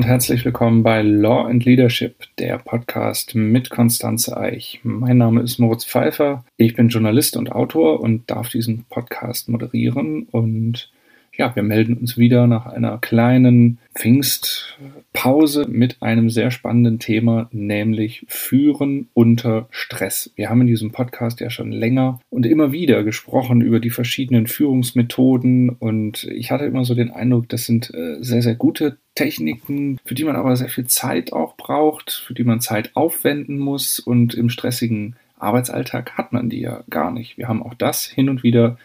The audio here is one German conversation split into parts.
und herzlich willkommen bei Law and Leadership, der Podcast mit Konstanze Eich. Mein Name ist Moritz Pfeiffer, ich bin Journalist und Autor und darf diesen Podcast moderieren und ja, wir melden uns wieder nach einer kleinen Pfingstpause mit einem sehr spannenden Thema, nämlich Führen unter Stress. Wir haben in diesem Podcast ja schon länger und immer wieder gesprochen über die verschiedenen Führungsmethoden und ich hatte immer so den Eindruck, das sind äh, sehr, sehr gute Techniken, für die man aber sehr viel Zeit auch braucht, für die man Zeit aufwenden muss und im stressigen Arbeitsalltag hat man die ja gar nicht. Wir haben auch das hin und wieder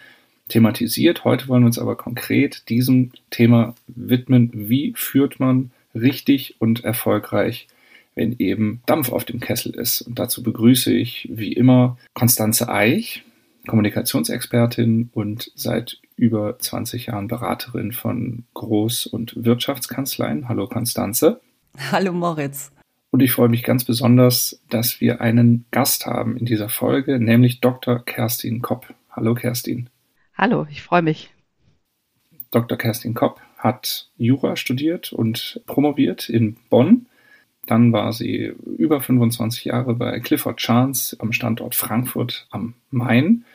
thematisiert. Heute wollen wir uns aber konkret diesem Thema widmen. Wie führt man richtig und erfolgreich, wenn eben Dampf auf dem Kessel ist? Und dazu begrüße ich wie immer Konstanze Eich, Kommunikationsexpertin und seit über 20 Jahren Beraterin von Groß- und Wirtschaftskanzleien. Hallo Konstanze. Hallo Moritz. Und ich freue mich ganz besonders, dass wir einen Gast haben in dieser Folge, nämlich Dr. Kerstin Kopp. Hallo Kerstin. Hallo, ich freue mich. Dr. Kerstin Kopp hat Jura studiert und promoviert in Bonn. Dann war sie über 25 Jahre bei Clifford Chance am Standort Frankfurt am Main.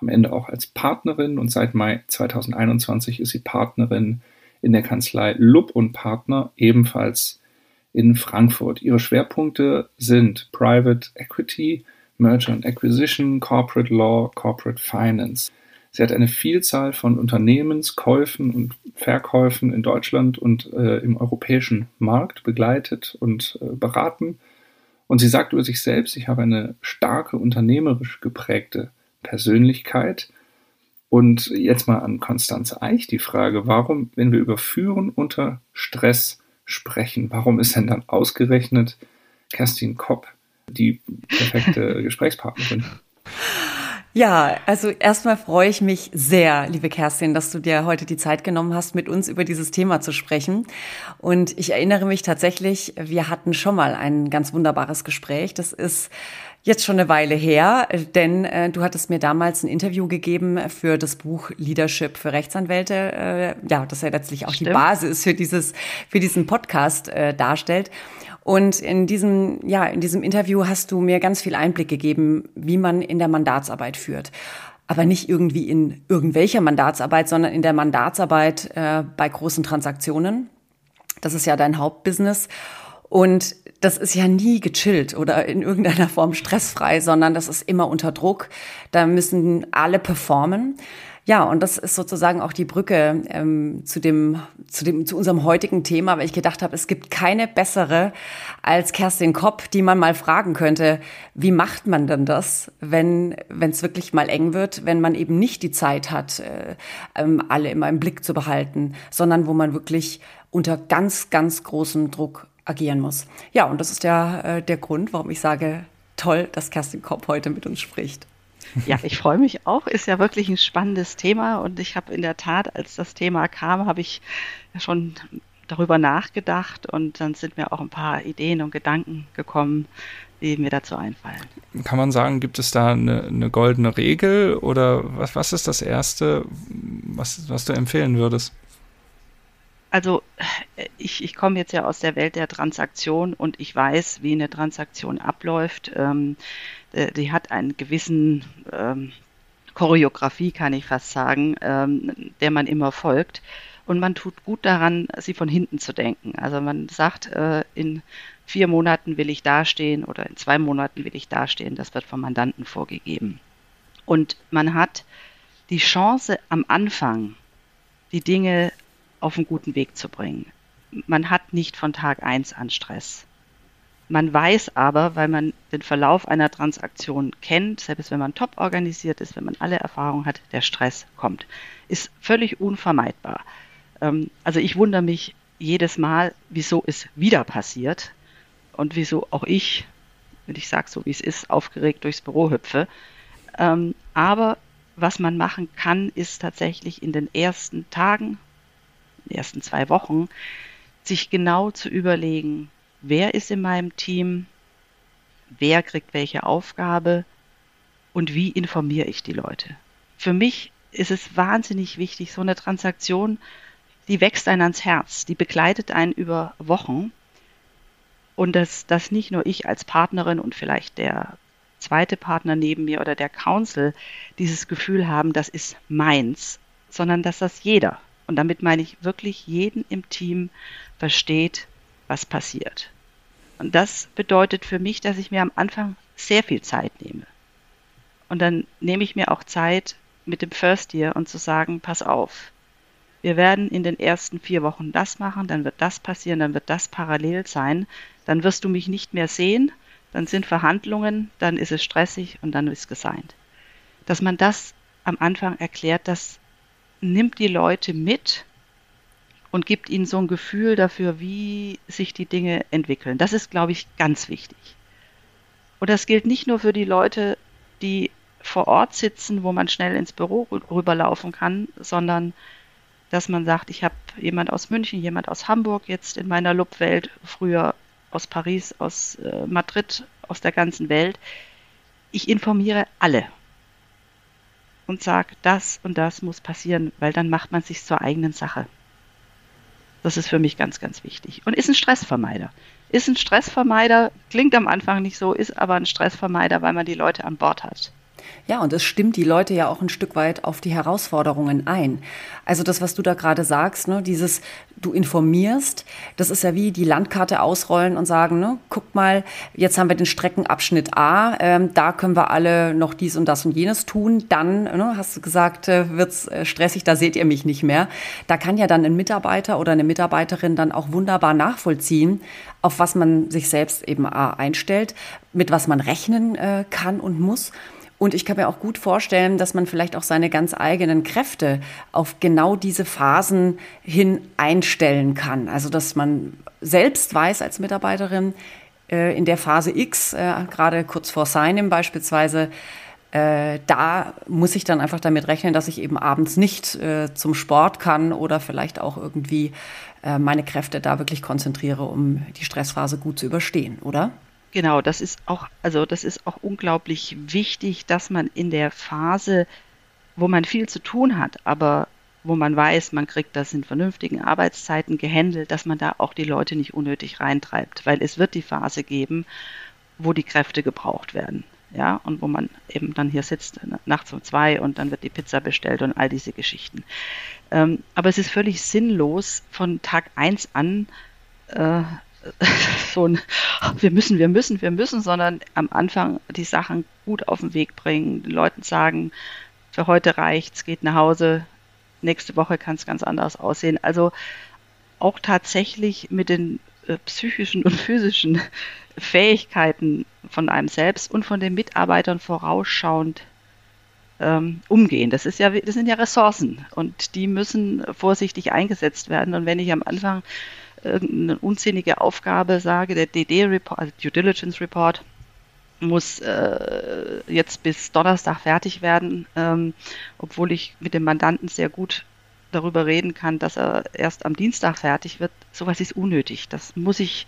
Am Ende auch als Partnerin und seit Mai 2021 ist sie Partnerin in der Kanzlei Lupp und Partner, ebenfalls in Frankfurt. Ihre Schwerpunkte sind Private Equity, Merger and Acquisition, Corporate Law, Corporate Finance. Sie hat eine Vielzahl von Unternehmenskäufen und Verkäufen in Deutschland und äh, im europäischen Markt begleitet und äh, beraten. Und sie sagt über sich selbst, ich habe eine starke unternehmerisch geprägte Persönlichkeit. Und jetzt mal an Konstanze Eich die Frage, warum, wenn wir über Führen unter Stress sprechen, warum ist denn dann ausgerechnet Kerstin Kopp die perfekte Gesprächspartnerin? Ja, also erstmal freue ich mich sehr, liebe Kerstin, dass du dir heute die Zeit genommen hast, mit uns über dieses Thema zu sprechen. Und ich erinnere mich tatsächlich, wir hatten schon mal ein ganz wunderbares Gespräch. Das ist jetzt schon eine Weile her, denn äh, du hattest mir damals ein Interview gegeben für das Buch Leadership für Rechtsanwälte, äh, ja, das ja letztlich auch Stimmt. die Basis für dieses für diesen Podcast äh, darstellt. Und in diesem, ja, in diesem Interview hast du mir ganz viel Einblick gegeben, wie man in der Mandatsarbeit führt. Aber nicht irgendwie in irgendwelcher Mandatsarbeit, sondern in der Mandatsarbeit äh, bei großen Transaktionen. Das ist ja dein Hauptbusiness. Und das ist ja nie gechillt oder in irgendeiner Form stressfrei, sondern das ist immer unter Druck. Da müssen alle performen. Ja, und das ist sozusagen auch die Brücke ähm, zu dem, zu dem, zu unserem heutigen Thema, weil ich gedacht habe, es gibt keine bessere als Kerstin Kopp, die man mal fragen könnte, wie macht man denn das, wenn es wirklich mal eng wird, wenn man eben nicht die Zeit hat, äh, ähm, alle immer im Blick zu behalten, sondern wo man wirklich unter ganz, ganz großem Druck agieren muss. Ja, und das ist der, äh, der Grund, warum ich sage, toll, dass Kerstin Kopp heute mit uns spricht. Ja, ich freue mich auch. Ist ja wirklich ein spannendes Thema und ich habe in der Tat, als das Thema kam, habe ich schon darüber nachgedacht und dann sind mir auch ein paar Ideen und Gedanken gekommen, die mir dazu einfallen. Kann man sagen, gibt es da eine, eine goldene Regel oder was, was ist das Erste, was, was du empfehlen würdest? Also ich, ich komme jetzt ja aus der Welt der Transaktion und ich weiß, wie eine Transaktion abläuft. Ähm, äh, die hat einen gewissen ähm, Choreografie, kann ich fast sagen, ähm, der man immer folgt. Und man tut gut daran, sie von hinten zu denken. Also man sagt, äh, in vier Monaten will ich dastehen oder in zwei Monaten will ich dastehen. Das wird vom Mandanten vorgegeben. Und man hat die Chance am Anfang, die Dinge auf einen guten Weg zu bringen. Man hat nicht von Tag eins an Stress. Man weiß aber, weil man den Verlauf einer Transaktion kennt, selbst wenn man top organisiert ist, wenn man alle Erfahrungen hat, der Stress kommt. Ist völlig unvermeidbar. Ähm, also ich wundere mich jedes Mal, wieso es wieder passiert und wieso auch ich, wenn ich sage so wie es ist, aufgeregt durchs Büro hüpfe. Ähm, aber was man machen kann, ist tatsächlich in den ersten Tagen, ersten zwei Wochen, sich genau zu überlegen, wer ist in meinem Team, wer kriegt welche Aufgabe und wie informiere ich die Leute. Für mich ist es wahnsinnig wichtig, so eine Transaktion die wächst einen ans Herz, die begleitet einen über Wochen. Und dass, dass nicht nur ich als Partnerin und vielleicht der zweite Partner neben mir oder der Council dieses Gefühl haben, das ist meins, sondern dass das jeder, und damit meine ich wirklich jeden im Team, versteht, was passiert. Und das bedeutet für mich, dass ich mir am Anfang sehr viel Zeit nehme. Und dann nehme ich mir auch Zeit mit dem First Year und zu sagen, pass auf, wir werden in den ersten vier Wochen das machen, dann wird das passieren, dann wird das parallel sein, dann wirst du mich nicht mehr sehen, dann sind Verhandlungen, dann ist es stressig und dann ist es gesigned. Dass man das am Anfang erklärt, das nimmt die Leute mit und gibt ihnen so ein Gefühl dafür, wie sich die Dinge entwickeln. Das ist, glaube ich, ganz wichtig. Und das gilt nicht nur für die Leute, die vor Ort sitzen, wo man schnell ins Büro rüberlaufen kann, sondern dass man sagt, ich habe jemand aus München, jemand aus Hamburg jetzt in meiner Lub-Welt, früher aus Paris, aus äh, Madrid, aus der ganzen Welt. Ich informiere alle und sage, das und das muss passieren, weil dann macht man sich zur eigenen Sache. Das ist für mich ganz, ganz wichtig. Und ist ein Stressvermeider. Ist ein Stressvermeider, klingt am Anfang nicht so, ist aber ein Stressvermeider, weil man die Leute an Bord hat. Ja, und es stimmt die Leute ja auch ein Stück weit auf die Herausforderungen ein. Also das, was du da gerade sagst, ne, dieses du informierst, das ist ja wie die Landkarte ausrollen und sagen, ne, guck mal, jetzt haben wir den Streckenabschnitt A, ähm, da können wir alle noch dies und das und jenes tun. Dann, ne, hast du gesagt, äh, wird's äh, stressig, da seht ihr mich nicht mehr. Da kann ja dann ein Mitarbeiter oder eine Mitarbeiterin dann auch wunderbar nachvollziehen, auf was man sich selbst eben A einstellt, mit was man rechnen äh, kann und muss. Und ich kann mir auch gut vorstellen, dass man vielleicht auch seine ganz eigenen Kräfte auf genau diese Phasen hin einstellen kann. Also dass man selbst weiß als Mitarbeiterin äh, in der Phase X, äh, gerade kurz vor seinem beispielsweise, äh, da muss ich dann einfach damit rechnen, dass ich eben abends nicht zum Sport kann oder vielleicht auch irgendwie meine Kräfte da wirklich konzentriere, um die Stressphase gut zu überstehen, oder? Genau, das ist auch, also das ist auch unglaublich wichtig, dass man in der Phase, wo man viel zu tun hat, aber wo man weiß, man kriegt das in vernünftigen Arbeitszeiten gehandelt, dass man da auch die Leute nicht unnötig reintreibt, weil es wird die Phase geben, wo die Kräfte gebraucht werden. Ja, und wo man eben dann hier sitzt nachts um zwei und dann wird die Pizza bestellt und all diese Geschichten. Ähm, aber es ist völlig sinnlos, von Tag eins an äh, so ein, wir müssen, wir müssen, wir müssen, sondern am Anfang die Sachen gut auf den Weg bringen, den Leuten sagen, für heute reicht's, geht nach Hause, nächste Woche kann es ganz anders aussehen. Also auch tatsächlich mit den äh, psychischen und physischen Fähigkeiten von einem selbst und von den Mitarbeitern vorausschauend ähm, umgehen. Das ist ja, das sind ja Ressourcen und die müssen vorsichtig eingesetzt werden. Und wenn ich am Anfang irgendeine unsinnige Aufgabe sage, der DD-Report, also Due Diligence Report, muss äh, jetzt bis Donnerstag fertig werden, ähm, obwohl ich mit dem Mandanten sehr gut darüber reden kann, dass er erst am Dienstag fertig wird. Sowas ist unnötig. Das muss ich,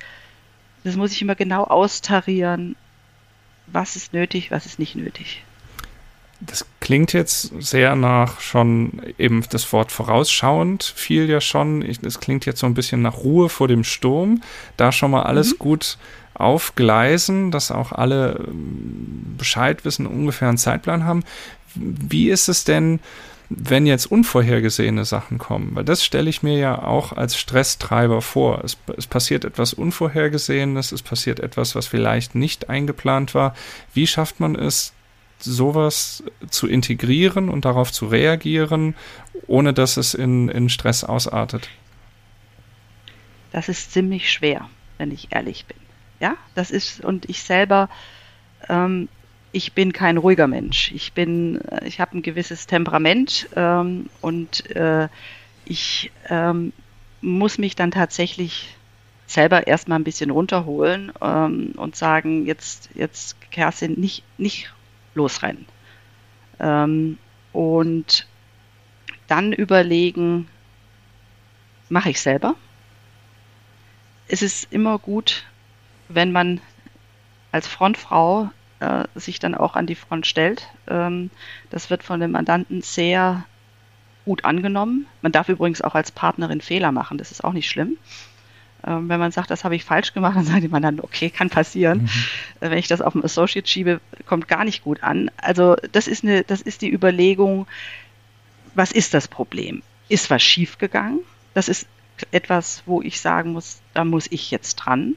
das muss ich immer genau austarieren. Was ist nötig, was ist nicht nötig. Das klingt jetzt sehr nach schon eben das Wort vorausschauend fiel ja schon. Es klingt jetzt so ein bisschen nach Ruhe vor dem Sturm. Da schon mal alles mhm. gut aufgleisen, dass auch alle ähm, Bescheid wissen, ungefähr einen Zeitplan haben. Wie ist es denn, wenn jetzt unvorhergesehene Sachen kommen? Weil das stelle ich mir ja auch als Stresstreiber vor. Es, es, passiert etwas Unvorhergesehenes, es passiert etwas, was vielleicht nicht eingeplant war. Wie schafft man es, sowas zu integrieren und darauf zu reagieren, ohne dass es in, in Stress ausartet? Das ist ziemlich schwer, wenn ich ehrlich bin. Ja, das ist, und ich selber, ähm, ich bin kein ruhiger Mensch. Ich bin, äh, ich habe ein gewisses Temperament ähm, und äh, ich ähm, muss mich dann tatsächlich selber erstmal ein bisschen runterholen ähm, und sagen, jetzt, jetzt Kerstin, nicht, nicht losrennen. Ähm, und dann überlegen, mache ich selber? Es ist immer gut, wenn man als Frontfrau äh, sich dann auch an die Front stellt. Ähm, das wird von den Mandanten sehr gut angenommen. Man darf übrigens auch als Partnerin Fehler machen, das ist auch nicht schlimm. Ähm, wenn man sagt, das habe ich falsch gemacht, dann sagt man dann, okay, kann passieren. Mhm. Äh, wenn ich das auf dem Associate schiebe, kommt gar nicht gut an. Also das ist, eine, das ist die Überlegung, was ist das Problem? Ist was schiefgegangen? Das ist etwas, wo ich sagen muss, da muss ich jetzt dran.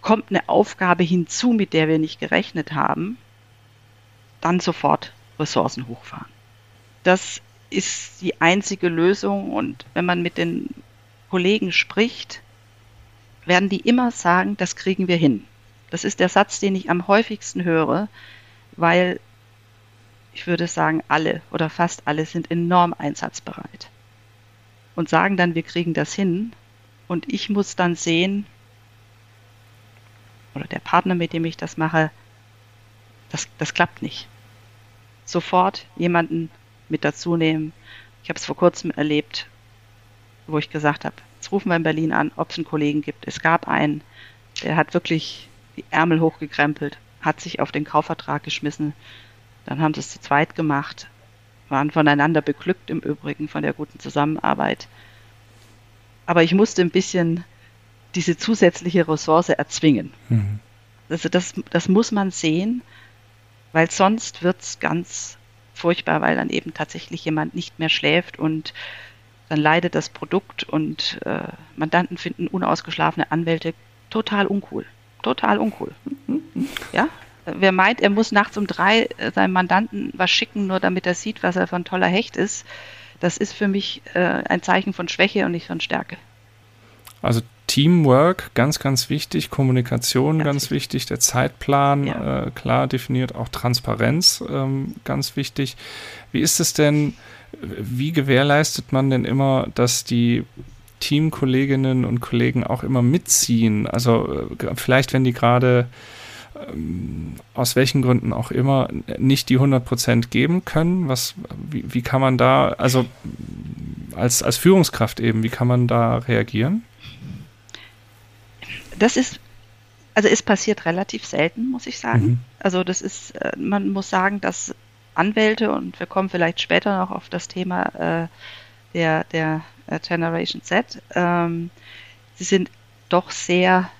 Kommt eine Aufgabe hinzu, mit der wir nicht gerechnet haben, dann sofort Ressourcen hochfahren. Das ist die einzige Lösung und wenn man mit den Kollegen spricht, werden die immer sagen, das kriegen wir hin. Das ist der Satz, den ich am häufigsten höre, weil ich würde sagen, alle oder fast alle sind enorm einsatzbereit und sagen dann, wir kriegen das hin. Und ich muss dann sehen, oder der Partner, mit dem ich das mache, das, das klappt nicht. Sofort jemanden mit dazu nehmen. Ich habe es vor kurzem erlebt, wo ich gesagt habe, jetzt rufen wir in Berlin an, ob es einen Kollegen gibt. Es gab einen, der hat wirklich die Ärmel hochgekrempelt, hat sich auf den Kaufvertrag geschmissen. Dann haben sie es zu zweit gemacht, waren voneinander beglückt im Übrigen von der guten Zusammenarbeit. Aber ich musste ein bisschen diese zusätzliche Ressource erzwingen. Mhm. Also das, das muss man sehen, weil sonst wird es ganz furchtbar, weil dann eben tatsächlich jemand nicht mehr schläft und dann leidet das Produkt und äh, Mandanten finden unausgeschlafene Anwälte total uncool. Total uncool. Ja? Wer meint, er muss nachts um drei äh, seinem Mandanten was schicken, nur damit er sieht, was er für ein toller Hecht ist, das ist für mich äh, ein Zeichen von Schwäche und nicht von Stärke. Also Teamwork, ganz, ganz wichtig, Kommunikation, ganz, ganz wichtig, der Zeitplan ja. äh, klar definiert, auch Transparenz, ähm, ganz wichtig. Wie ist es denn, wie gewährleistet man denn immer, dass die Teamkolleginnen und Kollegen auch immer mitziehen? Also äh, vielleicht, wenn die gerade ähm, aus welchen Gründen auch immer nicht die 100% geben können, was, wie, wie kann man da, also als, als Führungskraft eben, wie kann man da reagieren? Das ist also es passiert relativ selten, muss ich sagen. Mhm. Also das ist, äh, man muss sagen, dass Anwälte, und wir kommen vielleicht später noch auf das Thema äh, der, der äh, Generation Z, ähm, sie sind doch sehr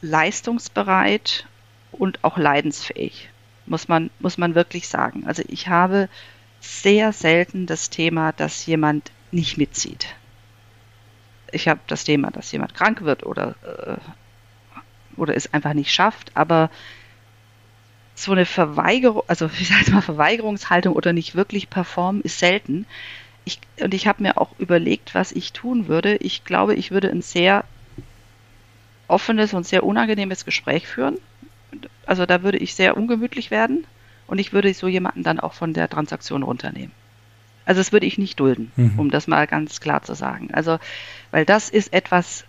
leistungsbereit und auch leidensfähig, muss man, muss man wirklich sagen. Also ich habe sehr selten das Thema, dass jemand nicht mitzieht. Ich habe das Thema, dass jemand krank wird oder, äh, oder es einfach nicht schafft, aber so eine Verweigerung, also ich sage mal Verweigerungshaltung oder nicht wirklich performen, ist selten. Ich, und ich habe mir auch überlegt, was ich tun würde. Ich glaube, ich würde ein sehr offenes und sehr unangenehmes Gespräch führen. Also da würde ich sehr ungemütlich werden und ich würde so jemanden dann auch von der Transaktion runternehmen. Also das würde ich nicht dulden, mhm. um das mal ganz klar zu sagen. Also, weil das ist etwas,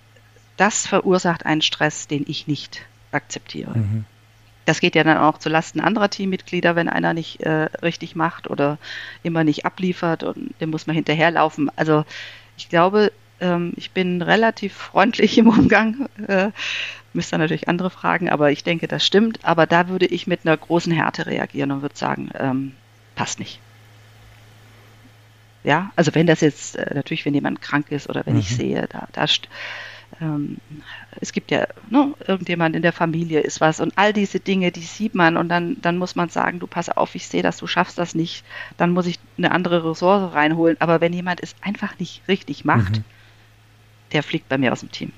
das verursacht einen Stress, den ich nicht akzeptiere. Mhm das geht ja dann auch zu Lasten anderer Teammitglieder, wenn einer nicht äh, richtig macht oder immer nicht abliefert und dem muss man hinterherlaufen. Also ich glaube, ähm, ich bin relativ freundlich im Umgang. Äh, müsste natürlich andere fragen, aber ich denke, das stimmt. Aber da würde ich mit einer großen Härte reagieren und würde sagen, ähm, passt nicht. Ja, also wenn das jetzt, äh, natürlich, wenn jemand krank ist oder wenn mhm. ich sehe, da, da ähm, es gibt ja, ne, irgendjemand in der Familie ist was und all diese Dinge, die sieht man und dann, dann muss man sagen, du pass auf, ich sehe dass du schaffst das nicht, dann muss ich eine andere Ressource reinholen. Aber wenn jemand es einfach nicht richtig macht, mhm. der fliegt bei mir aus dem Team.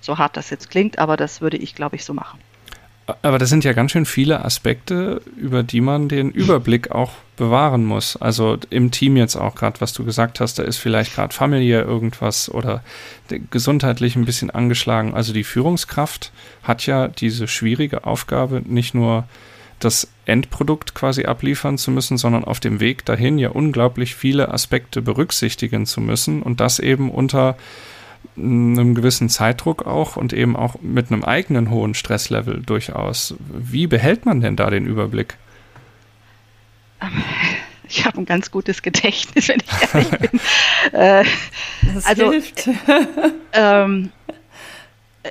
So hart das jetzt klingt, aber das würde ich, glaube ich, so machen. Aber das sind ja ganz schön viele Aspekte, über die man den Überblick auch bewahren muss. Also im Team jetzt auch gerade, was du gesagt hast, da ist vielleicht gerade familiär irgendwas oder gesundheitlich ein bisschen angeschlagen. Also die Führungskraft hat ja diese schwierige Aufgabe, nicht nur das Endprodukt quasi abliefern zu müssen, sondern auf dem Weg dahin ja unglaublich viele Aspekte berücksichtigen zu müssen und das eben unter einem gewissen Zeitdruck auch und eben auch mit einem eigenen hohen Stresslevel durchaus. Wie behält man denn da den Überblick? Ich habe ein ganz gutes Gedächtnis, wenn ich ehrlich bin. äh, das also, hilft. ähm, äh,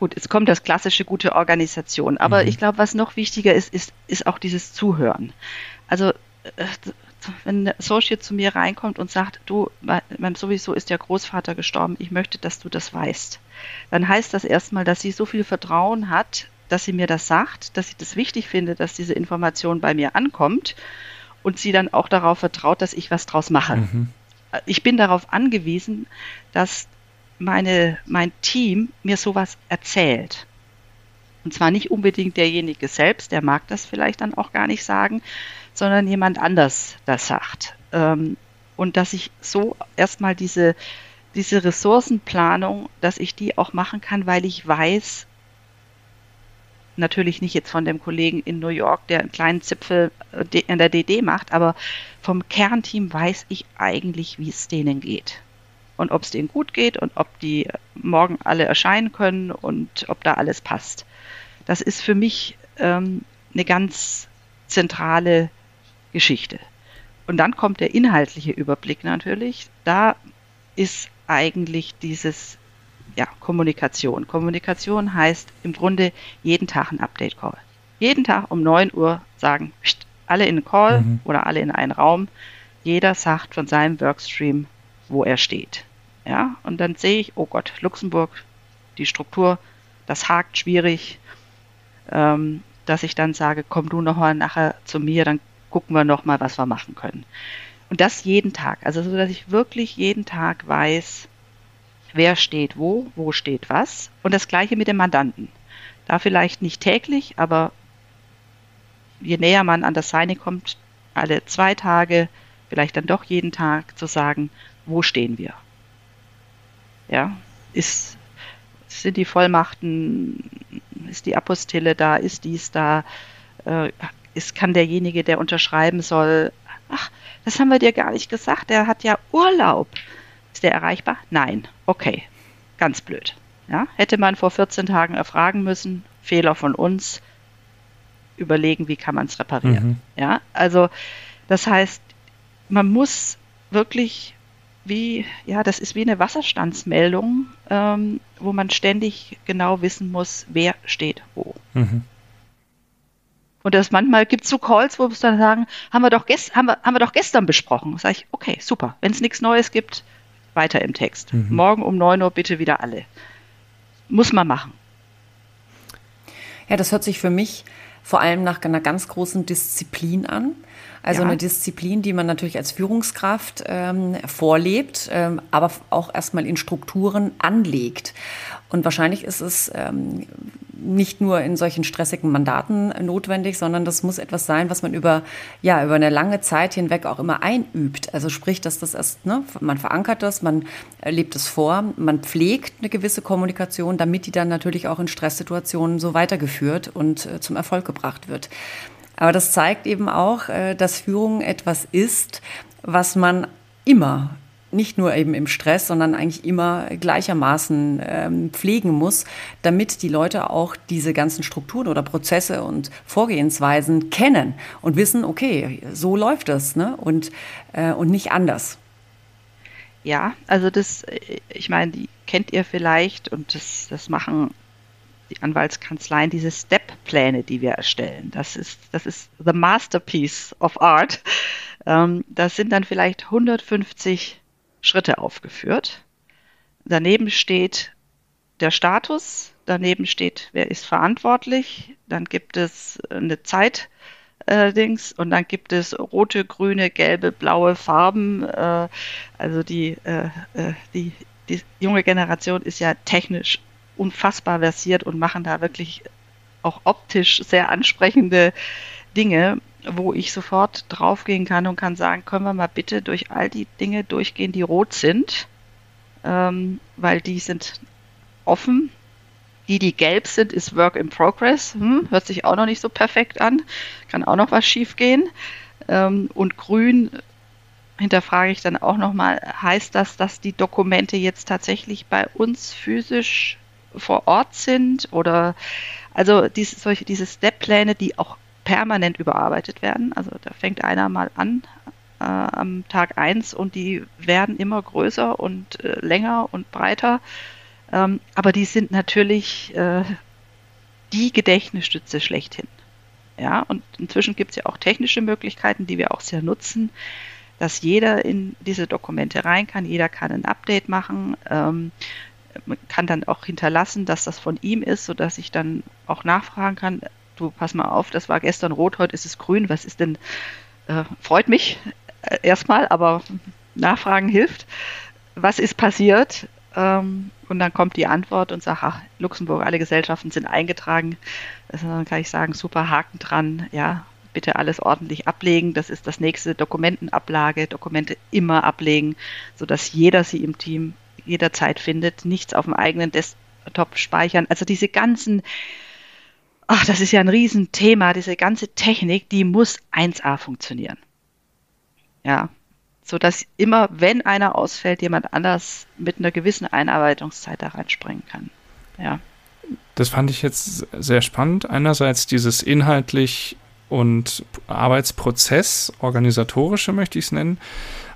gut, jetzt kommt das klassische gute Organisation. Aber mhm. ich glaube, was noch wichtiger ist, ist, ist auch dieses Zuhören. Also äh, wenn der Associate zu mir reinkommt und sagt, du, sowieso ist der Großvater gestorben, ich möchte, dass du das weißt, dann heißt das erstmal, dass sie so viel Vertrauen hat, dass sie mir das sagt, dass ich das wichtig finde, dass diese Information bei mir ankommt und sie dann auch darauf vertraut, dass ich was draus mache. Mhm. Ich bin darauf angewiesen, dass meine, mein Team mir sowas erzählt. Und zwar nicht unbedingt derjenige selbst, der mag das vielleicht dann auch gar nicht sagen, sondern jemand anders das sagt. Ähm, und dass ich so erstmal diese, diese Ressourcenplanung, dass ich die auch machen kann, weil ich weiß, natürlich nicht jetzt von dem Kollegen in New York, der einen kleinen Zipfel äh, in der DD macht, aber vom Kernteam weiß ich eigentlich, wie es denen geht. Und ob es denen gut geht und ob die morgen alle erscheinen können und ob da alles passt. Das ist für mich ähm, eine ganz zentrale Geschichte. Und dann kommt der inhaltliche Überblick natürlich. Da ist eigentlich dieses ja, Kommunikation. Kommunikation heißt im Grunde jeden Tag ein Update-Call. Jeden Tag um 9 Uhr sagen, alle in einen Call mhm. oder alle in einen Raum. Jeder sagt von seinem Workstream, wo er steht. Ja, und dann sehe ich, oh Gott, Luxemburg, die Struktur, das hakt schwierig ähm, dass ich dann sage, komm du noch mal nachher zu mir, dann gucken wir noch mal, was wir machen können. Und das jeden Tag, also so, dass ich wirklich jeden Tag weiß, wer steht wo, wo steht was. Und das gleiche mit dem Mandanten. Da vielleicht nicht täglich, aber je näher man an das Seine kommt, alle zwei Tage, vielleicht dann doch jeden Tag zu sagen, wo stehen wir? Ja, ist, sind die Vollmachten ist die Apostille da, ist dies da, äh, ist, kann derjenige, der unterschreiben soll, ach, das haben wir dir gar nicht gesagt, der hat ja Urlaub. Ist der erreichbar? Nein. Okay. Ganz blöd. Ja, hätte man vor 14 Tagen erfragen müssen, Fehler von uns, überlegen, wie kann man es reparieren. Mhm. Ja, also das heißt, man muss wirklich wie, ja, das ist wie eine Wasserstandsmeldung, ähm, wo man ständig genau wissen muss, wer steht wo. Mhm. Und das manchmal gibt es so Calls, wo wir dann sagen, haben wir doch, gest haben wir, haben wir doch gestern besprochen. Sag ich, okay, super. Wenn es nichts Neues gibt, weiter im Text. Mhm. Morgen um 9 Uhr bitte wieder alle. Muss man machen. Ja, das hört sich für mich vor allem nach einer ganz großen Disziplin an. Also ja. eine Disziplin, die man natürlich als Führungskraft ähm, vorlebt, ähm, aber auch erstmal in Strukturen anlegt. Und wahrscheinlich ist es ähm, nicht nur in solchen stressigen Mandaten notwendig, sondern das muss etwas sein, was man über, ja, über eine lange Zeit hinweg auch immer einübt. Also sprich, dass das erst, ne, man verankert das, man lebt es vor, man pflegt eine gewisse Kommunikation, damit die dann natürlich auch in Stresssituationen so weitergeführt und äh, zum Erfolg gebracht wird. Aber das zeigt eben auch, äh, dass Führung etwas ist, was man immer nicht nur eben im Stress, sondern eigentlich immer gleichermaßen ähm, pflegen muss, damit die Leute auch diese ganzen Strukturen oder Prozesse und Vorgehensweisen kennen und wissen, okay, so läuft es ne? und, äh, und nicht anders. Ja, also das, äh, ich meine, die kennt ihr vielleicht und das, das machen die Anwaltskanzleien diese Step-Pläne, die wir erstellen. Das ist, das ist the masterpiece of art. Ähm, das sind dann vielleicht 150 Schritte aufgeführt. Daneben steht der Status, daneben steht, wer ist verantwortlich, dann gibt es eine Zeit, äh, Dings. Und dann gibt es rote, grüne, gelbe, blaue Farben. Äh, also die, äh, äh die, die junge Generation ist ja technisch unfassbar versiert und machen da wirklich auch optisch sehr ansprechende Dinge, wo ich sofort draufgehen kann und kann sagen, können wir mal bitte durch all die Dinge durchgehen, die rot sind, ähm, weil die sind offen. Die, die gelb sind, ist Work in Progress. Hm, hört sich auch noch nicht so perfekt an. Kann auch noch was schiefgehen. Ähm, und grün hinterfrage ich dann auch nochmal, heißt das, dass die Dokumente jetzt tatsächlich bei uns physisch vor Ort sind oder also diese, solche, diese Step-Pläne, die auch permanent überarbeitet werden. Also da fängt einer mal an äh, am Tag 1 und die werden immer größer und äh, länger und breiter. Ähm, aber die sind natürlich äh, die Gedächtnisstütze schlechthin. Ja, und inzwischen gibt es ja auch technische Möglichkeiten, die wir auch sehr nutzen, dass jeder in diese Dokumente rein kann, jeder kann ein Update machen, ähm, kann dann auch hinterlassen, dass das von ihm ist, sodass ich dann auch nachfragen kann, du pass mal auf, das war gestern rot, heute ist es grün, was ist denn, äh, freut mich äh, erstmal, aber Nachfragen hilft. Was ist passiert? Ähm, und dann kommt die Antwort und sagt, ach, Luxemburg, alle Gesellschaften sind eingetragen. Also dann kann ich sagen, super Haken dran, ja, bitte alles ordentlich ablegen. Das ist das nächste Dokumentenablage, Dokumente immer ablegen, sodass jeder sie im Team jederzeit findet, nichts auf dem eigenen Desktop speichern. Also diese ganzen, ach, das ist ja ein Riesenthema, diese ganze Technik, die muss 1A funktionieren. Ja, so dass immer, wenn einer ausfällt, jemand anders mit einer gewissen Einarbeitungszeit da reinspringen kann. Ja. Das fand ich jetzt sehr spannend. Einerseits dieses inhaltlich und Arbeitsprozess, organisatorische möchte ich es nennen.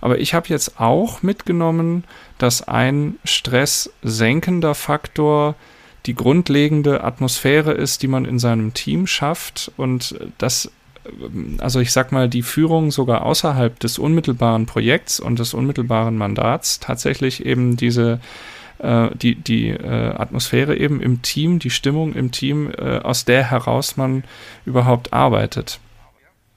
Aber ich habe jetzt auch mitgenommen, dass ein stresssenkender Faktor die grundlegende Atmosphäre ist, die man in seinem Team schafft und das also ich sag mal, die Führung sogar außerhalb des unmittelbaren Projekts und des unmittelbaren Mandats tatsächlich eben diese äh, die, die äh, Atmosphäre eben im Team, die Stimmung im Team, äh, aus der heraus man überhaupt arbeitet.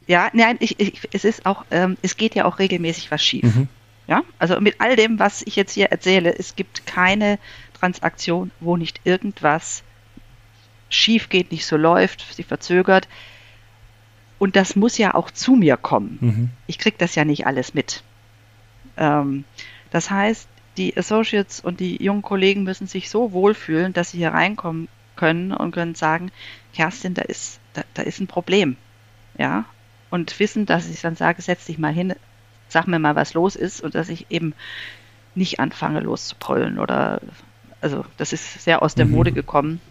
Ja, nein, ich, ich, es ist auch, ähm, es geht ja auch regelmäßig was schief. Mhm. Ja, also mit all dem, was ich jetzt hier erzähle, es gibt keine Transaktion, wo nicht irgendwas schief geht, nicht so läuft, sie verzögert. Und das muss ja auch zu mir kommen. Mhm. Ich kriege das ja nicht alles mit. Ähm, das heißt, die Associates und die jungen Kollegen müssen sich so wohlfühlen, dass sie hier reinkommen können und können sagen, Kerstin, da ist, da, da ist ein Problem. Ja. Und wissen, dass ich dann sage, setz dich mal hin, sag mir mal, was los ist und dass ich eben nicht anfange loszubrüllen oder also das ist sehr aus der mhm. Mode gekommen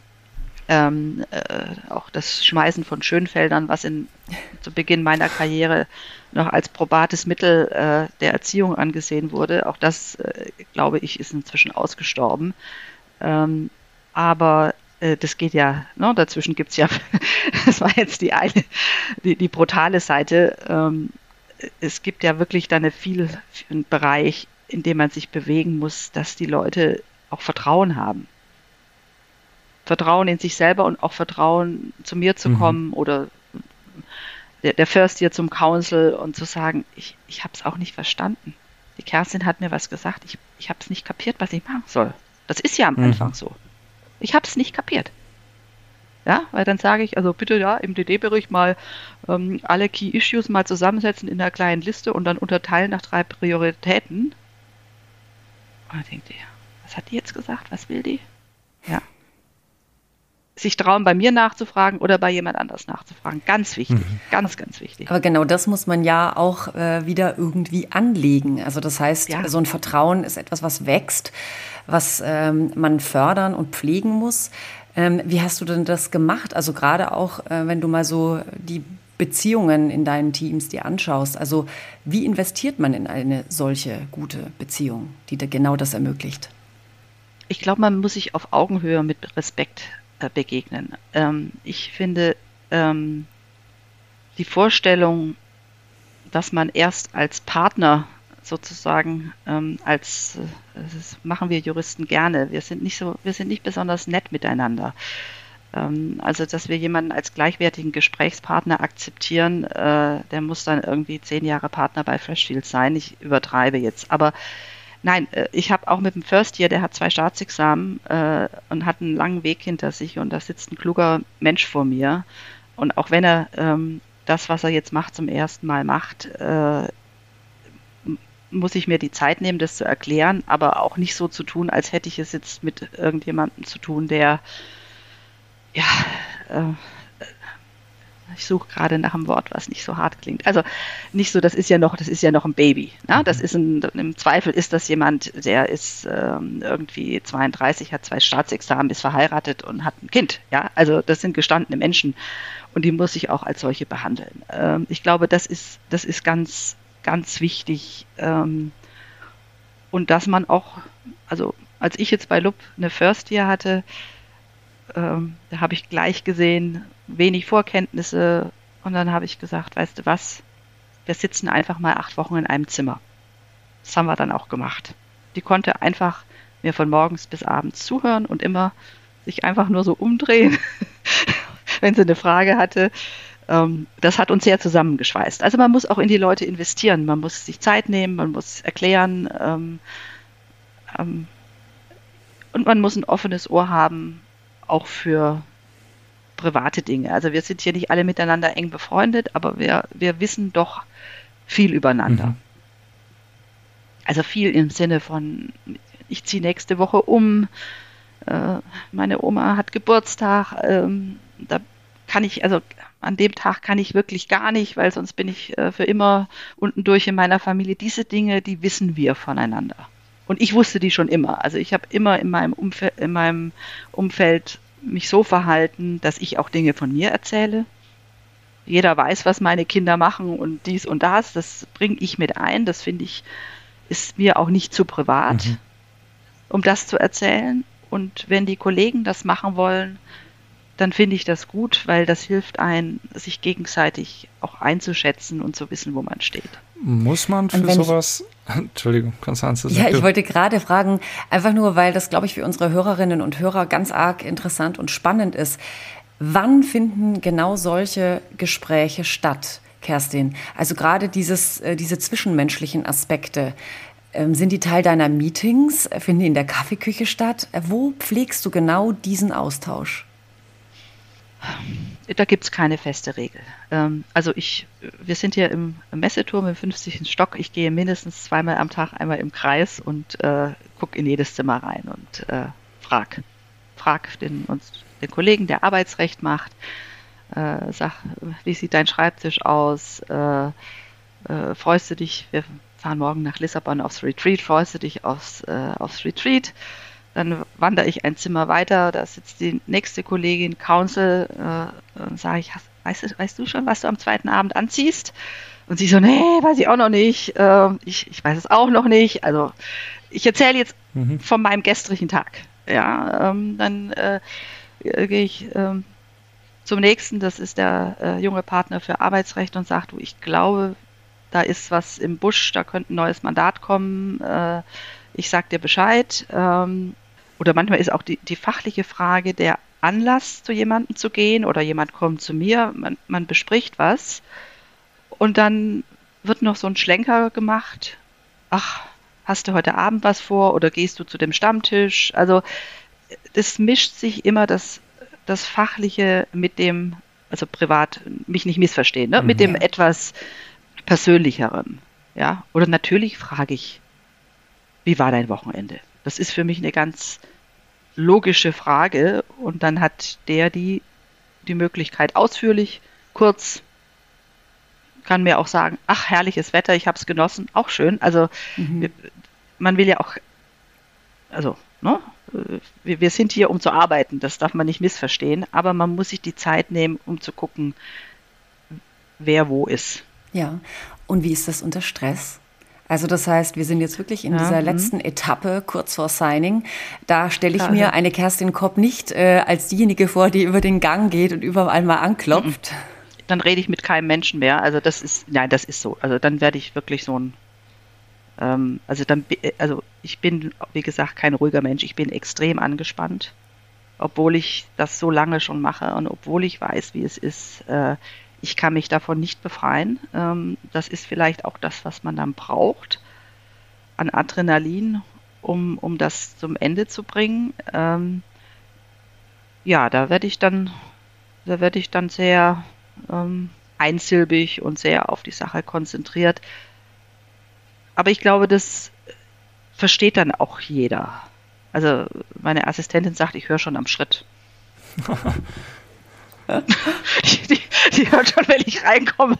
ähm, äh, auch das Schmeißen von Schönfeldern, was in, zu Beginn meiner Karriere noch als probates Mittel äh, der Erziehung angesehen wurde. Auch das, äh, glaube ich, ist inzwischen ausgestorben. Ähm, aber äh, das geht ja, ne, dazwischen gibt es ja, das war jetzt die eine, die, die brutale Seite. Ähm, es gibt ja wirklich dann eine viel, einen Bereich, in dem man sich bewegen muss, dass die Leute auch Vertrauen haben. Vertrauen in sich selber und auch Vertrauen zu mir zu mhm. kommen oder der, der First Year zum Council und zu sagen, ich, ich habe es auch nicht verstanden. Die Kerstin hat mir was gesagt, ich, ich habe es nicht kapiert, was ich machen soll. Das ist ja am mhm. Anfang so. Ich habe es nicht kapiert. Ja, weil dann sage ich, also bitte ja, im DD-Bericht mal ähm, alle Key Issues mal zusammensetzen in einer kleinen Liste und dann unterteilen nach drei Prioritäten. Und dann denkt ihr, was hat die jetzt gesagt? Was will die? Ja sich trauen, bei mir nachzufragen oder bei jemand anders nachzufragen. Ganz wichtig, mhm. ganz, ganz wichtig. Aber genau das muss man ja auch äh, wieder irgendwie anlegen. Also das heißt, ja. so ein Vertrauen ist etwas, was wächst, was ähm, man fördern und pflegen muss. Ähm, wie hast du denn das gemacht? Also gerade auch, äh, wenn du mal so die Beziehungen in deinen Teams dir anschaust. Also wie investiert man in eine solche gute Beziehung, die dir genau das ermöglicht? Ich glaube, man muss sich auf Augenhöhe mit Respekt begegnen. Ähm, ich finde ähm, die Vorstellung, dass man erst als Partner sozusagen ähm, als äh, das machen wir Juristen gerne. Wir sind nicht so, wir sind nicht besonders nett miteinander. Ähm, also dass wir jemanden als gleichwertigen Gesprächspartner akzeptieren, äh, der muss dann irgendwie zehn Jahre Partner bei Freshfield sein. Ich übertreibe jetzt, aber Nein, äh, ich habe auch mit dem First Year, der hat zwei Staatsexamen äh, und hat einen langen Weg hinter sich und da sitzt ein kluger Mensch vor mir. Und auch wenn er ähm, das, was er jetzt macht, zum ersten Mal macht, äh, muss ich mir die Zeit nehmen, das zu erklären, aber auch nicht so zu tun, als hätte ich es jetzt mit irgendjemandem zu tun, der ja äh, ich suche gerade nach einem Wort, was nicht so hart klingt. Also nicht so, das ist ja noch, das ist ja noch ein Baby. Ne? Das mhm. ist ein, im Zweifel ist das jemand, der ist ähm, irgendwie 32, hat zwei Staatsexamen, ist verheiratet und hat ein Kind. Ja, also das sind gestandene Menschen und die muss ich auch als solche behandeln. Ähm, ich glaube, das ist, das ist ganz, ganz wichtig. Ähm, und dass man auch, also als ich jetzt bei Lup eine First Year hatte, ähm, da habe ich gleich gesehen, wenig Vorkenntnisse, Und dann habe ich gesagt, weißt du was, wir sitzen einfach mal acht Wochen in einem Zimmer. Das haben wir dann auch gemacht. Die konnte einfach mir von morgens bis abends zuhören und immer sich einfach nur so umdrehen, wenn sie eine Frage hatte. Ähm, das hat uns sehr zusammengeschweißt. Also man muss auch in die Leute investieren. Man muss sich Zeit nehmen, man muss erklären. Ähm, ähm, und man muss ein offenes Ohr haben, auch für private Dinge. Also wir sind hier nicht alle miteinander eng befreundet, aber wir, wir wissen doch viel übereinander. Mhm. Also viel im Sinne von, ich ziehe nächste Woche um, äh, meine Oma hat Geburtstag, ähm, da kann ich, also an dem Tag kann ich wirklich gar nicht, weil sonst bin ich äh, für immer unten durch in meiner Familie. Diese Dinge, die wissen wir voneinander. Und ich wusste die schon immer. Also ich habe immer in meinem, Umfeld, in meinem Umfeld mich so verhalten, dass ich auch Dinge von mir erzähle. Jeder weiß, was meine Kinder machen und dies und das. Das bringe ich mit ein. Das finde ich, ist mir auch nicht zu privat, mhm. um das zu erzählen. Und wenn die Kollegen das machen wollen, dann finde ich das gut, weil das hilft ein, sich gegenseitig auch einzuschätzen und zu wissen, wo man steht. Muss man für sowas. Ich, Entschuldigung, Konstanze. Ja, ich wollte gerade fragen, einfach nur, weil das, glaube ich, für unsere Hörerinnen und Hörer ganz arg interessant und spannend ist. Wann finden genau solche Gespräche statt, Kerstin? Also gerade dieses, äh, diese zwischenmenschlichen Aspekte. Ähm, sind die Teil deiner Meetings? Finden die in der Kaffeeküche statt? Wo pflegst du genau diesen Austausch? Da gibt es keine feste Regel. Ähm, also ich, wir sind hier im Messeturm im 50. Stock. Ich gehe mindestens zweimal am Tag einmal im Kreis und äh, gucke in jedes Zimmer rein und äh, frag, frag den, uns, den Kollegen, der Arbeitsrecht macht, äh, sag, wie sieht dein Schreibtisch aus? Äh, äh, freust du dich? Wir fahren morgen nach Lissabon aufs Retreat. Freust du dich aufs, äh, aufs Retreat? Dann wandere ich ein Zimmer weiter, da sitzt die nächste Kollegin, Council, äh, und sage ich, weißt, weißt, du schon, was du am zweiten Abend anziehst? Und sie so, nee, weiß ich auch noch nicht. Äh, ich, ich weiß es auch noch nicht. Also ich erzähle jetzt mhm. von meinem gestrigen Tag. Ja, ähm, dann äh, gehe ich ähm, zum nächsten, das ist der äh, junge Partner für Arbeitsrecht und sagt, du, ich glaube, da ist was im Busch, da könnte ein neues Mandat kommen. Äh, ich sag dir Bescheid. Ähm, oder manchmal ist auch die, die fachliche Frage der Anlass, zu jemandem zu gehen oder jemand kommt zu mir, man, man bespricht was und dann wird noch so ein Schlenker gemacht. Ach, hast du heute Abend was vor oder gehst du zu dem Stammtisch? Also es mischt sich immer das, das Fachliche mit dem, also privat, mich nicht missverstehen, ne? Mhm. mit dem etwas Persönlicheren. Ja, oder natürlich frage ich, wie war dein Wochenende? Das ist für mich eine ganz logische Frage und dann hat der die, die Möglichkeit ausführlich, kurz, kann mir auch sagen, ach, herrliches Wetter, ich habe es genossen, auch schön. Also mhm. man will ja auch, also, ne, wir, wir sind hier, um zu arbeiten, das darf man nicht missverstehen, aber man muss sich die Zeit nehmen, um zu gucken, wer wo ist. Ja, und wie ist das unter Stress? Also das heißt, wir sind jetzt wirklich in ja, dieser mhm. letzten Etappe, kurz vor Signing. Da stelle ich mir eine Kerstin Kopp nicht äh, als diejenige vor, die über den Gang geht und überall mal anklopft. Mhm. Dann rede ich mit keinem Menschen mehr. Also das ist, nein, das ist so. Also dann werde ich wirklich so ein, ähm, also dann, also ich bin, wie gesagt, kein ruhiger Mensch. Ich bin extrem angespannt, obwohl ich das so lange schon mache und obwohl ich weiß, wie es ist, äh, ich kann mich davon nicht befreien. Ähm, das ist vielleicht auch das, was man dann braucht an Adrenalin, um, um das zum Ende zu bringen. Ähm, ja, da werde ich dann, da werde ich dann sehr ähm, einsilbig und sehr auf die Sache konzentriert. Aber ich glaube, das versteht dann auch jeder. Also meine Assistentin sagt, ich höre schon am Schritt. die, die, die, hört schon, wenn ich reinkomme.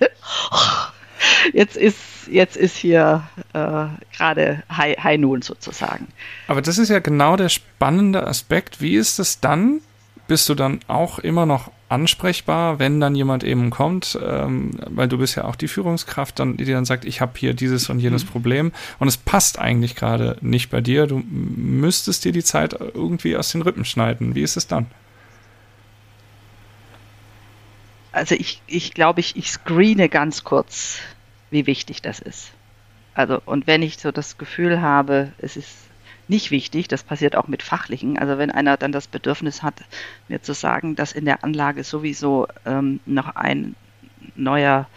Jetzt ist, jetzt ist hier äh, gerade High, High Noon sozusagen. Aber das ist ja genau der spannende Aspekt. Wie ist es dann? Bist du dann auch immer noch ansprechbar, wenn dann jemand eben kommt, ähm, weil du bist ja auch die Führungskraft, dann, die dann sagt, ich habe hier dieses und jenes mhm. Problem und es passt eigentlich gerade nicht bei dir. Du müsstest dir die Zeit irgendwie aus den Rippen schneiden. Wie ist es dann? Also ich, ich glaube, ich, ich screene ganz kurz, wie wichtig das ist. Also, und wenn ich so das Gefühl habe, es ist nicht wichtig, das passiert auch mit fachlichen, also wenn einer dann das Bedürfnis hat, mir zu sagen, dass in der Anlage sowieso ähm, noch ein neuer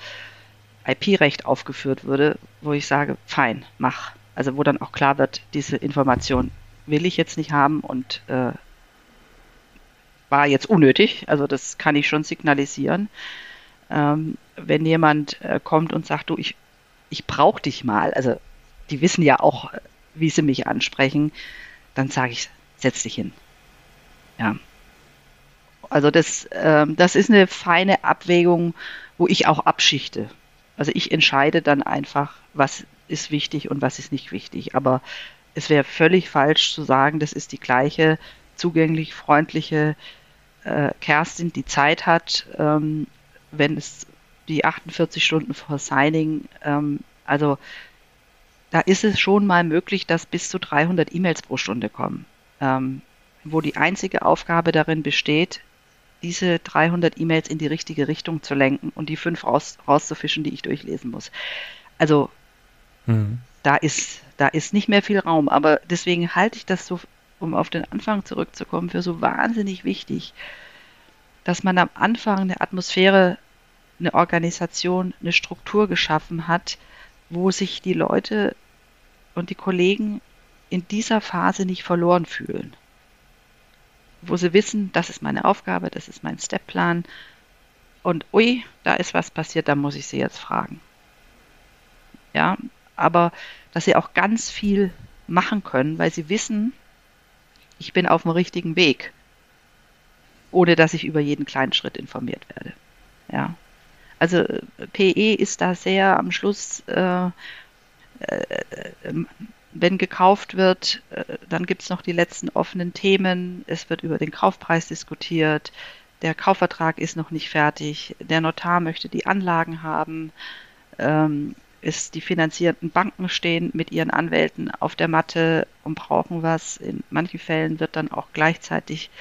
IP-Recht aufgeführt würde, wo ich sage, fein, mach. Also wo dann auch klar wird, diese Information will ich jetzt nicht haben und äh, war jetzt unnötig. Also das kann ich schon signalisieren. Ähm, wenn jemand äh, kommt und sagt, du, ich, ich brauche dich mal, also die wissen ja auch, wie sie mich ansprechen, dann sage ich, setz dich hin. Ja. Also das, ähm, das ist eine feine Abwägung, wo ich auch abschichte. Also ich entscheide dann einfach, was ist wichtig und was ist nicht wichtig. Aber es wäre völlig falsch zu sagen, das ist die gleiche zugänglich freundliche äh, Kerstin, die Zeit hat, ähm, wenn es die 48 Stunden vor Signing, ähm, also da ist es schon mal möglich, dass bis zu 300 E-Mails pro Stunde kommen, ähm, wo die einzige Aufgabe darin besteht, diese 300 E-Mails in die richtige Richtung zu lenken und die fünf raus, rauszufischen, die ich durchlesen muss. Also mhm. da ist da ist nicht mehr viel Raum, aber deswegen halte ich das so, um auf den Anfang zurückzukommen, für so wahnsinnig wichtig, dass man am Anfang eine Atmosphäre, eine Organisation, eine Struktur geschaffen hat, wo sich die Leute und die Kollegen in dieser Phase nicht verloren fühlen wo sie wissen, das ist meine Aufgabe, das ist mein Stepplan und ui, da ist was passiert, da muss ich sie jetzt fragen. Ja, aber dass sie auch ganz viel machen können, weil sie wissen, ich bin auf dem richtigen Weg, ohne dass ich über jeden kleinen Schritt informiert werde. Ja, also PE ist da sehr am Schluss äh, äh, wenn gekauft wird, äh, dann gibt es noch die letzten offenen Themen. Es wird über den Kaufpreis diskutiert. Der Kaufvertrag ist noch nicht fertig. Der Notar möchte die Anlagen haben. Ähm, ist die finanzierten Banken stehen mit ihren Anwälten auf der Matte und brauchen was. In manchen Fällen wird dann auch gleichzeitig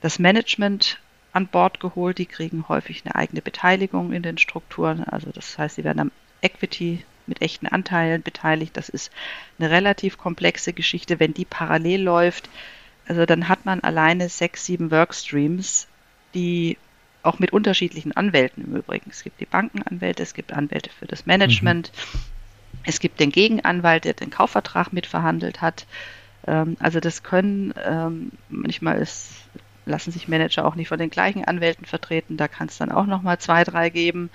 das Management an Bord geholt. Die kriegen häufig eine eigene Beteiligung in den Strukturen. Also das heißt, sie werden am Equity mit echten Anteilen beteiligt. Das ist eine relativ komplexe Geschichte. Wenn die parallel läuft, also dann hat man alleine sechs, sieben Workstreams, die auch mit unterschiedlichen Anwälten im Übrigen. Es gibt die Bankenanwälte, es gibt Anwälte für das Management, mhm. es gibt den Gegenanwalt, der den Kaufvertrag mitverhandelt hat. Ähm, also das können, ähm, manchmal ist, lassen sich Manager auch nicht von den gleichen Anwälten vertreten, da kann es dann auch nochmal zwei, drei geben.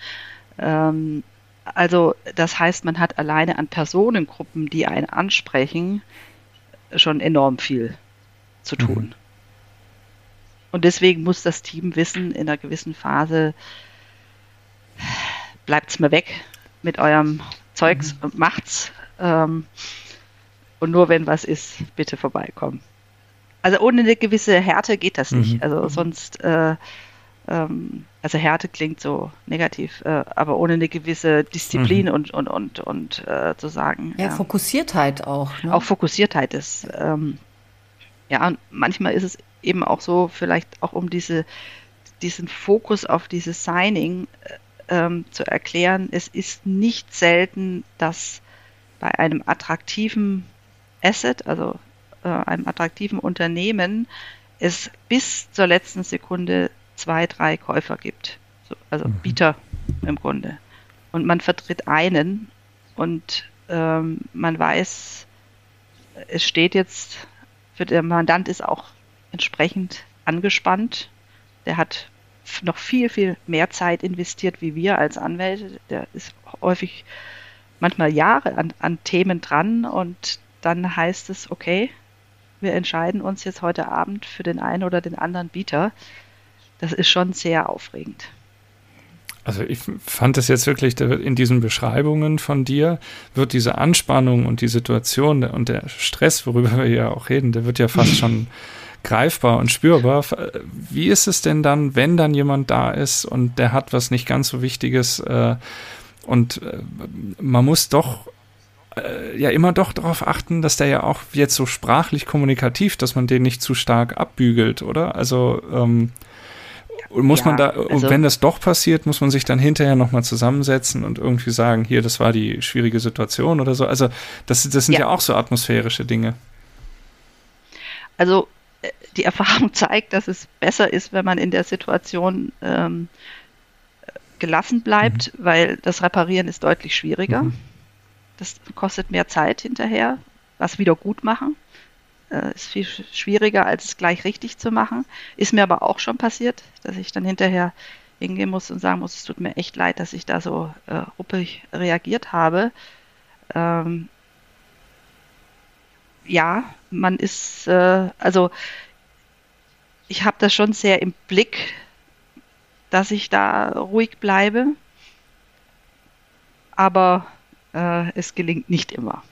Ähm, also das heißt, man hat alleine an Personengruppen, die einen ansprechen, schon enorm viel zu tun. Mhm. Und deswegen muss das Team wissen, in einer gewissen Phase, bleibt's mir weg mit eurem Zeugs mhm. und macht's. Ähm, und nur wenn was ist, bitte vorbeikommen. Also ohne eine gewisse Härte geht das nicht. Mhm. Also sonst äh, ähm, also Härte klingt so negativ, äh, aber ohne eine gewisse Disziplin mhm. und, und, und, und äh, zu sagen. Ja, ja, Fokussiertheit auch. Ne? Auch Fokussiertheit ist, ähm, ja, und manchmal ist es eben auch so, vielleicht auch um diese, diesen Fokus auf dieses Signing äh, ähm, zu erklären, es ist nicht selten, dass bei einem attraktiven Asset, also äh, einem attraktiven Unternehmen, es bis zur letzten Sekunde zwei, drei Käufer gibt. So, also mhm. Bieter im Grunde. Und man vertritt einen und ähm, man weiß, es steht jetzt, für der Mandant ist auch entsprechend angespannt. Der hat noch viel, viel mehr Zeit investiert wie wir als Anwälte. Der ist häufig manchmal Jahre an, an Themen dran und dann heißt es, okay, wir entscheiden uns jetzt heute Abend für den einen oder den anderen Bieter das ist schon sehr aufregend. Also ich fand es jetzt wirklich in diesen Beschreibungen von dir wird diese Anspannung und die Situation und der Stress, worüber wir ja auch reden, der wird ja fast schon greifbar und spürbar. Wie ist es denn dann, wenn dann jemand da ist und der hat was nicht ganz so Wichtiges äh, und äh, man muss doch äh, ja immer doch darauf achten, dass der ja auch jetzt so sprachlich kommunikativ, dass man den nicht zu stark abbügelt, oder? Also ähm, muss ja, man da, also, wenn das doch passiert, muss man sich dann hinterher nochmal zusammensetzen und irgendwie sagen, hier, das war die schwierige Situation oder so. Also das, das sind ja, ja auch so atmosphärische Dinge. Also äh, die Erfahrung zeigt, dass es besser ist, wenn man in der Situation ähm, gelassen bleibt, mhm. weil das Reparieren ist deutlich schwieriger. Mhm. Das kostet mehr Zeit hinterher, was wieder gut machen. Äh, ist viel schwieriger, als es gleich richtig zu machen. Ist mir aber auch schon passiert, dass ich dann hinterher hingehen muss und sagen muss, es tut mir echt leid, dass ich da so äh, ruppig reagiert habe. Ähm, ja, man ist, äh, also ich habe das schon sehr im Blick, dass ich da ruhig bleibe, aber äh, es gelingt nicht immer.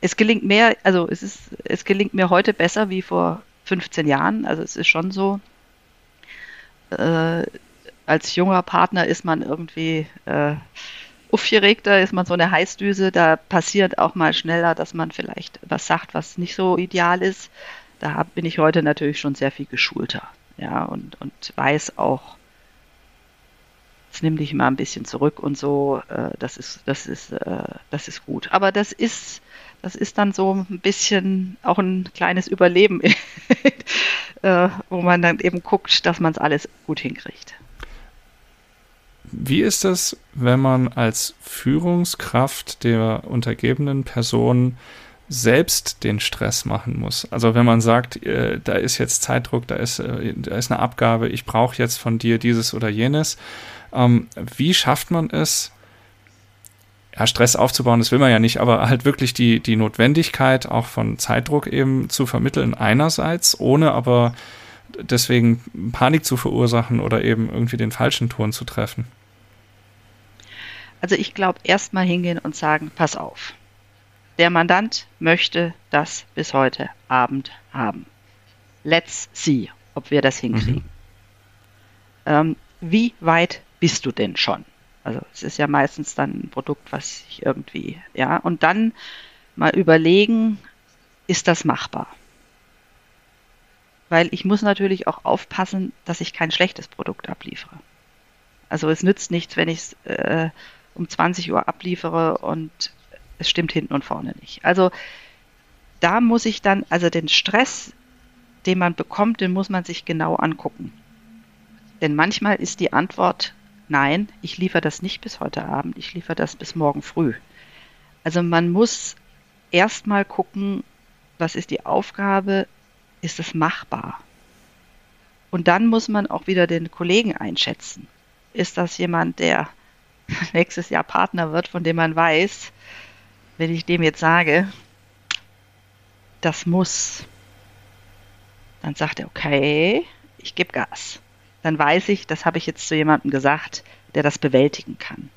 Es gelingt mehr, also es ist, es gelingt mir heute besser wie vor 15 Jahren. Also es ist schon so, äh, als junger Partner ist man irgendwie äh, aufgeregter, ist man so eine Heißdüse, da passiert auch mal schneller, dass man vielleicht was sagt, was nicht so ideal ist. Da bin ich heute natürlich schon sehr viel geschulter, ja, und, und weiß auch, jetzt nimm dich mal ein bisschen zurück und so, äh, das ist, das ist, äh, das ist gut. Aber das ist, das ist dann so ein bisschen auch ein kleines Überleben, äh, wo man dann eben guckt, dass man es alles gut hinkriegt. Wie ist es, wenn man als Führungskraft der untergebenen Person selbst den Stress machen muss? Also wenn man sagt, äh, da ist jetzt Zeitdruck, da ist, äh, da ist eine Abgabe, ich brauche jetzt von dir dieses oder jenes. Ähm, wie schafft man es, ja, Stress aufzubauen, das will man ja nicht, aber halt wirklich die, die Notwendigkeit auch von Zeitdruck eben zu vermitteln einerseits, ohne aber deswegen Panik zu verursachen oder eben irgendwie den falschen Ton zu treffen? Also ich glaube, erstmal hingehen und sagen, pass auf. Der Mandant möchte das bis heute Abend haben. Let's see, ob wir das hinkriegen. Mhm. Ähm, wie weit bist du denn schon? Also es ist ja meistens dann ein Produkt, was ich irgendwie, ja, und dann mal überlegen, ist das machbar? weil ich muss natürlich auch aufpassen, dass ich kein schlechtes Produkt abliefere. Also es nützt nichts, wenn ich es äh, um 20 Uhr abliefere und es stimmt hinten und vorne nicht. Also da muss ich dann, also den Stress, den man bekommt, den muss man sich genau angucken. Denn manchmal ist die Antwort, nein, ich liefere das nicht bis heute Abend, ich liefere das bis morgen früh. Also man muss erstmal gucken, was ist die Aufgabe, ist es machbar? Und dann muss man auch wieder den Kollegen einschätzen. Ist das jemand, der nächstes Jahr Partner wird, von dem man weiß, wenn ich dem jetzt sage, das muss, dann sagt er, okay, ich gebe Gas. Dann weiß ich, das habe ich jetzt zu jemandem gesagt, der das bewältigen kann.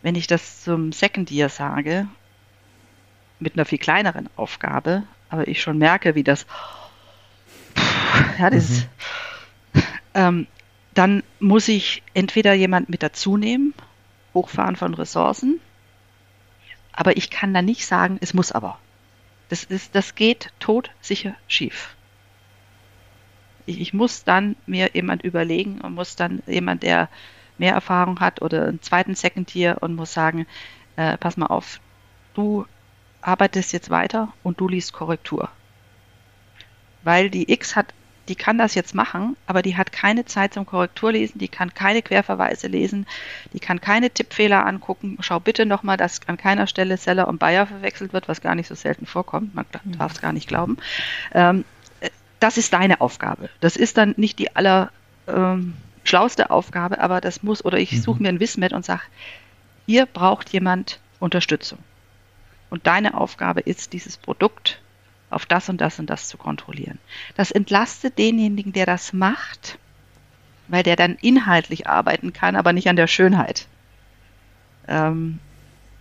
Wenn ich das zum Second Year sage, mit einer viel kleineren Aufgabe, aber ich schon merke, wie das ja, das, mhm. ähm, dann muss ich entweder jemand mit dazu nehmen, Hochfahren von Ressourcen, aber ich kann dann nicht sagen, es muss aber. Das, ist, das geht todsicher schief. Ich, ich muss dann mir jemand überlegen und muss dann jemand, der mehr Erfahrung hat oder einen zweiten Second Tier und muss sagen, äh, pass mal auf, du arbeitest jetzt weiter und du liest Korrektur. Weil die X hat die kann das jetzt machen, aber die hat keine Zeit zum Korrekturlesen, die kann keine Querverweise lesen, die kann keine Tippfehler angucken. Schau bitte nochmal, dass an keiner Stelle Seller und Bayer verwechselt wird, was gar nicht so selten vorkommt. Man darf es gar nicht glauben. Ähm, das ist deine Aufgabe. Das ist dann nicht die aller ähm, schlauste Aufgabe, aber das muss, oder ich suche mhm. mir ein Wismet und sage, hier braucht jemand Unterstützung. Und deine Aufgabe ist, dieses Produkt auf das und das und das zu kontrollieren. Das entlastet denjenigen, der das macht, weil der dann inhaltlich arbeiten kann, aber nicht an der Schönheit. Ähm,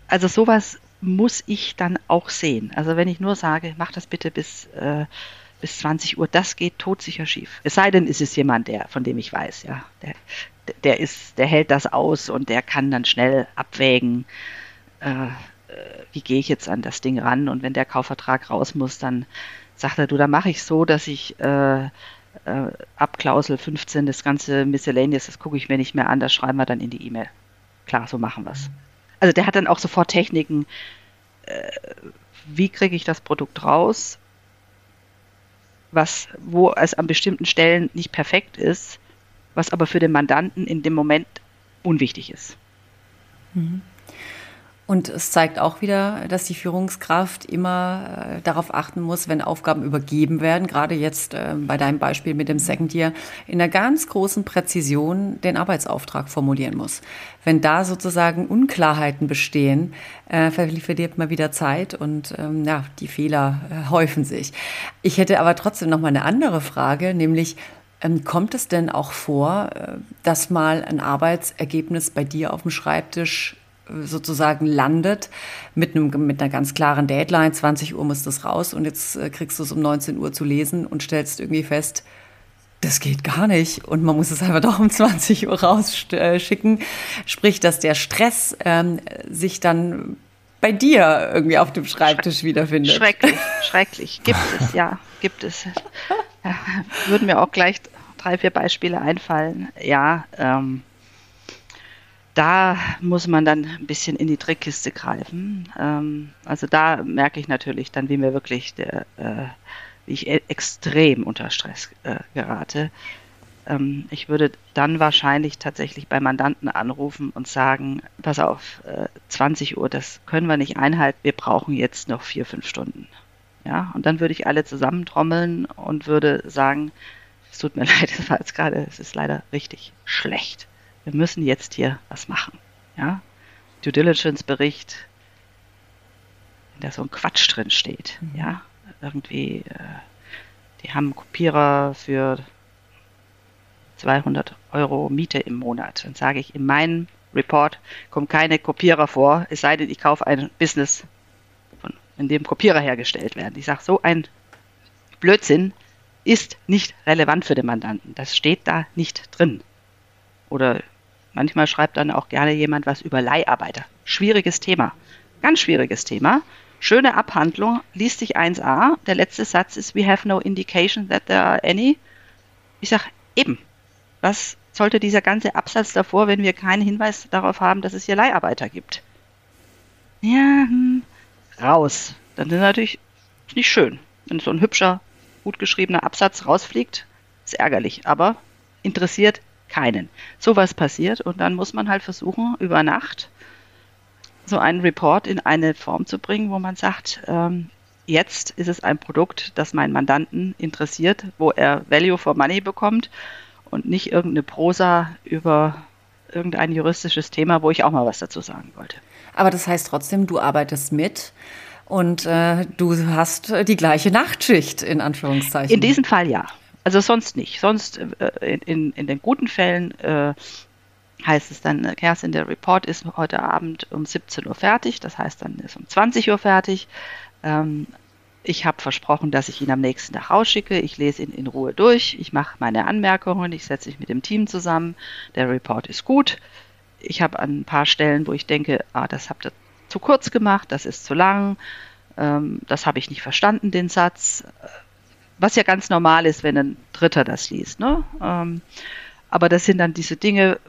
also sowas muss ich dann auch sehen. Also wenn ich nur sage, mach das bitte bis, äh, bis 20 Uhr, das geht todsicher schief. Es sei denn, es ist jemand, der, von dem ich weiß, ja, der, der ist, der hält das aus und der kann dann schnell abwägen, äh, wie gehe ich jetzt an das Ding ran? Und wenn der Kaufvertrag raus muss, dann sagt er, du, da mache ich so, dass ich äh, äh, Abklausel 15, das ganze Miscellaneous, das gucke ich mir nicht mehr an, das schreiben wir dann in die E-Mail. Klar, so machen wir es. Also der hat dann auch sofort Techniken, äh, wie kriege ich das Produkt raus, was, wo es an bestimmten Stellen nicht perfekt ist, was aber für den Mandanten in dem Moment unwichtig ist. Mhm. Und es zeigt auch wieder, dass die Führungskraft immer äh, darauf achten muss, wenn Aufgaben übergeben werden, gerade jetzt äh, bei deinem Beispiel mit dem Second Year, in einer ganz großen Präzision den Arbeitsauftrag formulieren muss. Wenn da sozusagen Unklarheiten bestehen, äh, verliert man wieder Zeit und ähm, ja, die Fehler äh, häufen sich. Ich hätte aber trotzdem noch mal eine andere Frage, nämlich ähm, kommt es denn auch vor, äh, dass mal ein Arbeitsergebnis bei dir auf dem Schreibtisch sozusagen landet mit, einem, mit einer ganz klaren Deadline, 20 Uhr muss das raus und jetzt äh, kriegst du es um 19 Uhr zu lesen und stellst irgendwie fest, das geht gar nicht und man muss es einfach doch um 20 Uhr rausschicken. Sprich, dass der Stress ähm, sich dann bei dir irgendwie auf dem Schreibtisch Schre wiederfindet. Schrecklich, schrecklich. Gibt es, ja, gibt es. Ja, würden mir auch gleich drei, vier Beispiele einfallen. Ja, ähm, da muss man dann ein bisschen in die Trickkiste greifen. Ähm, also da merke ich natürlich dann, wie mir wirklich der, äh, wie ich e-, extrem unter Stress äh, gerate. Ähm, ich würde dann wahrscheinlich tatsächlich bei Mandanten anrufen und sagen, pass auf, äh, 20 Uhr, das können wir nicht einhalten, wir brauchen jetzt noch vier, fünf Stunden. Ja, und dann würde ich alle zusammentrommeln und würde sagen, es tut mir leid, es war jetzt gerade, es ist leider richtig schlecht wir müssen jetzt hier was machen. Ja? Due Diligence Bericht, in der so ein Quatsch drin steht. Mhm. Ja, irgendwie, äh, die haben einen Kopierer für 200 Euro Miete im Monat. Dann sage ich, in meinem Report kommen keine Kopierer vor, es sei denn, ich kaufe ein Business, von, in dem Kopierer hergestellt werden. Ich sage, so ein Blödsinn ist nicht relevant für den Mandanten. Das steht da nicht drin. Oder Manchmal schreibt dann auch gerne jemand was über Leiharbeiter. Schwieriges Thema. Ganz schwieriges Thema. Schöne Abhandlung, liest sich 1a. Der letzte Satz ist, we have no indication that there are any. Ich sage, eben. Was sollte dieser ganze Absatz davor, wenn wir keinen Hinweis darauf haben, dass es hier Leiharbeiter gibt? Ja, hm, raus. Dann ist natürlich nicht schön. Wenn so ein hübscher, gut geschriebener Absatz rausfliegt, ist ärgerlich, aber interessiert keinen. Sowas passiert und dann muss man halt versuchen, über Nacht so einen Report in eine Form zu bringen, wo man sagt, ähm, jetzt ist es ein Produkt, das meinen Mandanten interessiert, wo er Value for Money bekommt und nicht irgendeine Prosa über irgendein juristisches Thema, wo ich auch mal was dazu sagen wollte. Aber das heißt trotzdem, du arbeitest mit und äh, du hast die gleiche Nachtschicht in Anführungszeichen. In diesem Fall ja. Also sonst nicht. Sonst äh, in, in den guten Fällen äh, heißt es dann, äh, Kerstin, der Report ist heute Abend um 17 Uhr fertig. Das heißt, dann ist um 20 Uhr fertig. Ähm, ich habe versprochen, dass ich ihn am nächsten Tag rausschicke. Ich lese ihn in Ruhe durch. Ich mache meine Anmerkungen. Ich setze mich mit dem Team zusammen. Der Report ist gut. Ich habe an ein paar Stellen, wo ich denke, ah, das habt ihr zu kurz gemacht, das ist zu lang, ähm, das habe ich nicht verstanden, den Satz was ja ganz normal ist, wenn ein Dritter das liest. Ne? Ähm, aber das sind dann diese Dinge,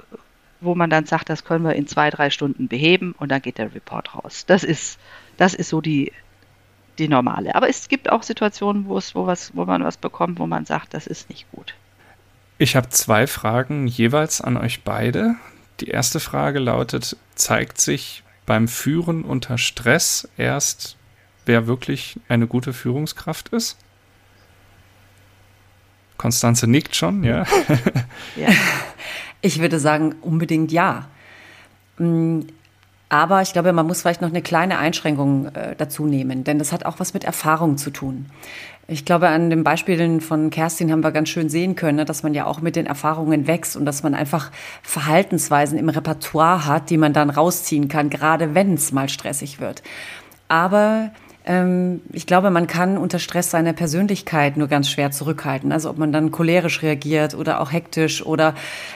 wo man dann sagt, das können wir in zwei, drei Stunden beheben und dann geht der Report raus. Das ist, das ist so die, die normale. Aber es gibt auch Situationen, wo es, wo was, wo man was bekommt, wo man sagt, das ist nicht gut. Ich habe zwei Fragen jeweils an euch beide. Die erste Frage lautet: Zeigt sich beim Führen unter Stress erst, wer wirklich eine gute Führungskraft ist? Konstanze nickt schon, ja. ja. Ich würde sagen, unbedingt ja. Mm, aber ich glaube, man muss vielleicht noch eine kleine Einschränkung äh, dazu nehmen, denn das hat auch was mit Erfahrung zu tun. Ich glaube, an den Beispielen von Kerstin haben wir ganz schön sehen können, ne, dass man ja auch mit den Erfahrungen wächst und dass man einfach Verhaltensweisen im Repertoire hat, die man dann rausziehen kann, gerade wenn es mal stressig wird. Aber ich glaube, man kann unter Stress seine Persönlichkeit nur ganz schwer zurückhalten. Also ob man dann cholerisch reagiert oder auch hektisch oder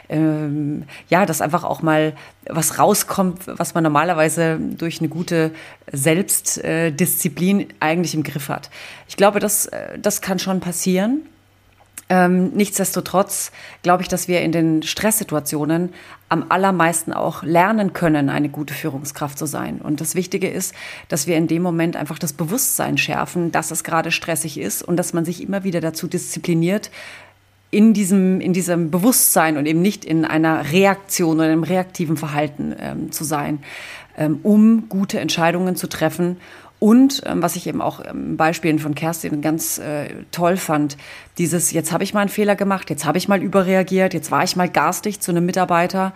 ähm, ja, dass einfach auch mal was rauskommt, was man normalerweise durch eine gute Selbstdisziplin eigentlich im Griff hat. Ich glaube, das, äh, das kann schon passieren. Ähm, nichtsdestotrotz glaube ich, dass wir in den Stresssituationen am allermeisten auch lernen können, eine gute Führungskraft zu sein. Und das Wichtige ist, dass wir in dem Moment einfach das Bewusstsein schärfen, dass es gerade stressig ist und dass man sich immer wieder dazu diszipliniert, in diesem, in diesem Bewusstsein und eben nicht in einer Reaktion oder einem reaktiven Verhalten ähm, zu sein, ähm, um gute Entscheidungen zu treffen und ähm, was ich eben auch im Beispielen von Kerstin ganz äh, toll fand, dieses, jetzt habe ich mal einen Fehler gemacht, jetzt habe ich mal überreagiert, jetzt war ich mal garstig zu einem Mitarbeiter,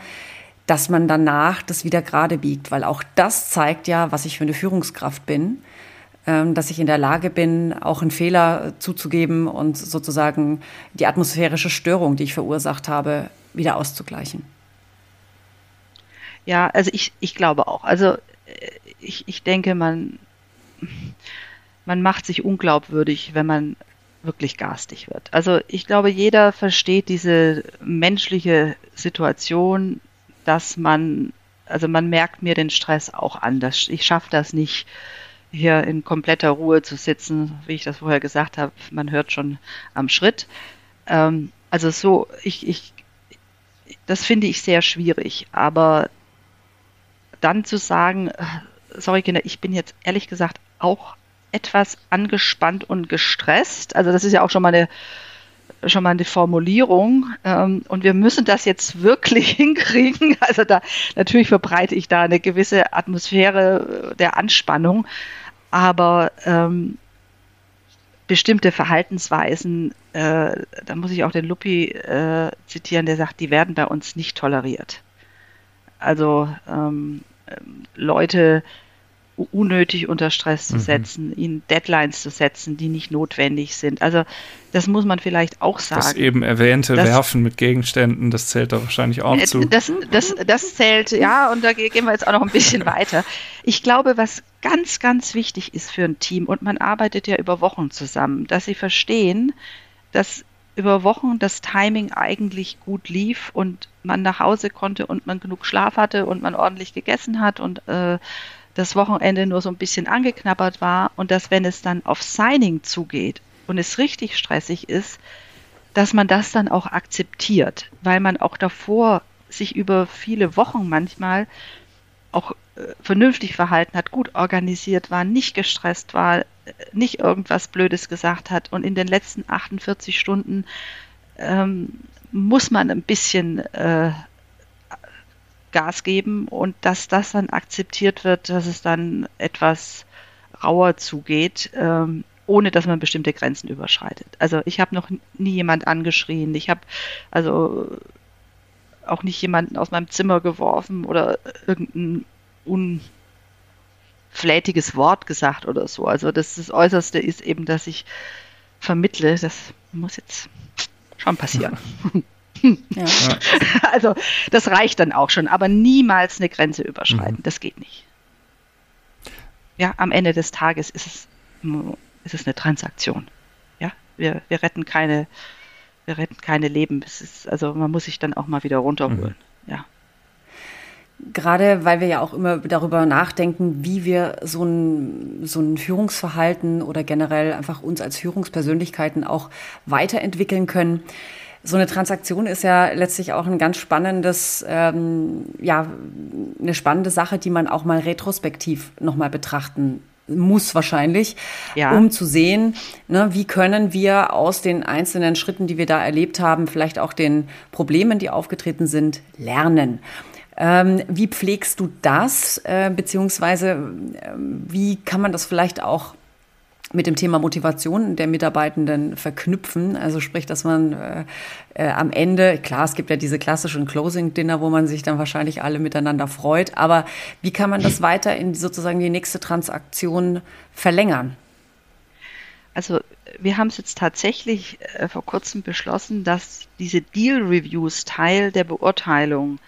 dass man danach das wieder gerade biegt, weil auch das zeigt ja, was ich für eine Führungskraft bin, ähm, dass ich in der Lage bin, auch einen Fehler zuzugeben und sozusagen die atmosphärische Störung, die ich verursacht habe, wieder auszugleichen. Ja, also ich, ich glaube auch. Also äh, ich, ich denke, man man macht sich unglaubwürdig, wenn man wirklich garstig wird. Also ich glaube, jeder versteht diese menschliche Situation, dass man, also man merkt mir den Stress auch an. Dass ich schaffe das nicht, hier in kompletter Ruhe zu sitzen, wie ich das vorher gesagt habe. Man hört schon am Schritt. Ähm, also so, ich, ich, das finde ich sehr schwierig. Aber dann zu sagen, äh, sorry Kinder, ich bin jetzt ehrlich gesagt auch etwas angespannt und gestresst. Also das ist ja auch schon mal eine schon mal eine Formulierung ähm, und wir müssen das jetzt wirklich hinkriegen. Also da natürlich verbreite ich da eine gewisse Atmosphäre der Anspannung, aber ähm, bestimmte Verhaltensweisen, äh, da muss ich auch den Luppi äh, zitieren, der sagt, die werden bei uns nicht toleriert. Also ähm, Leute unnötig unter Stress zu mhm. setzen, mhm. ihnen Deadlines zu setzen, die nicht notwendig sind. Also das muss man vielleicht auch sagen. Das eben erwähnte das, Werfen mit Gegenständen, das zählt da wahrscheinlich auch äh, zu. Das, das, das zählt, ja, und da gehen wir jetzt auch noch ein bisschen weiter. Ich glaube, was ganz, ganz wichtig ist für ein Team, und man arbeitet ja über Wochen zusammen, dass sie verstehen, dass über Wochen das Timing eigentlich gut lief und man nach Hause konnte und man genug Schlaf hatte und man ordentlich gegessen hat und äh, das Wochenende nur so ein bisschen angeknabbert war und dass wenn es dann auf Signing zugeht und es richtig stressig ist, dass man das dann auch akzeptiert, weil man auch davor sich über viele Wochen manchmal auch äh, vernünftig verhalten hat, gut organisiert war, nicht gestresst war, äh, nicht irgendwas Blödes gesagt hat und in den letzten 48 Stunden ähm, muss man ein bisschen äh, Gas geben und dass das dann akzeptiert wird, dass es dann etwas rauer zugeht, ähm, ohne dass man bestimmte Grenzen überschreitet. Also ich habe noch nie jemand angeschrien. Ich habe also auch nicht jemanden aus meinem Zimmer geworfen oder irgendein unflätiges Wort gesagt oder so. Also das, das Äußerste ist eben, dass ich vermittle, das muss jetzt schon passieren. Ja. Also das reicht dann auch schon, aber niemals eine Grenze überschreiten. Mhm. Das geht nicht. Ja, am Ende des Tages ist es, ist es eine Transaktion. Ja, wir, wir retten keine, wir retten keine Leben. Es ist, also man muss sich dann auch mal wieder runterholen. Mhm. Ja. Gerade weil wir ja auch immer darüber nachdenken, wie wir so ein, so ein Führungsverhalten oder generell einfach uns als Führungspersönlichkeiten auch weiterentwickeln können so eine Transaktion ist ja letztlich auch ein ganz spannendes, ähm, ja, eine spannende Sache, die man auch mal retrospektiv nochmal betrachten muss wahrscheinlich, ja. um zu sehen, ne, wie können wir aus den einzelnen Schritten, die wir da erlebt haben, vielleicht auch den Problemen, die aufgetreten sind, lernen. Ähm, wie pflegst du das, äh, beziehungsweise äh, wie kann man das vielleicht auch mit dem Thema Motivation der Mitarbeitenden verknüpfen. Also sprich, dass man äh, äh, am Ende, klar, es gibt ja diese klassischen Closing-Dinner, wo man sich dann wahrscheinlich alle miteinander freut, aber wie kann man das weiter in sozusagen die nächste Transaktion verlängern? Also wir haben es jetzt tatsächlich äh, vor kurzem beschlossen, dass diese Deal-Reviews Teil der Beurteilung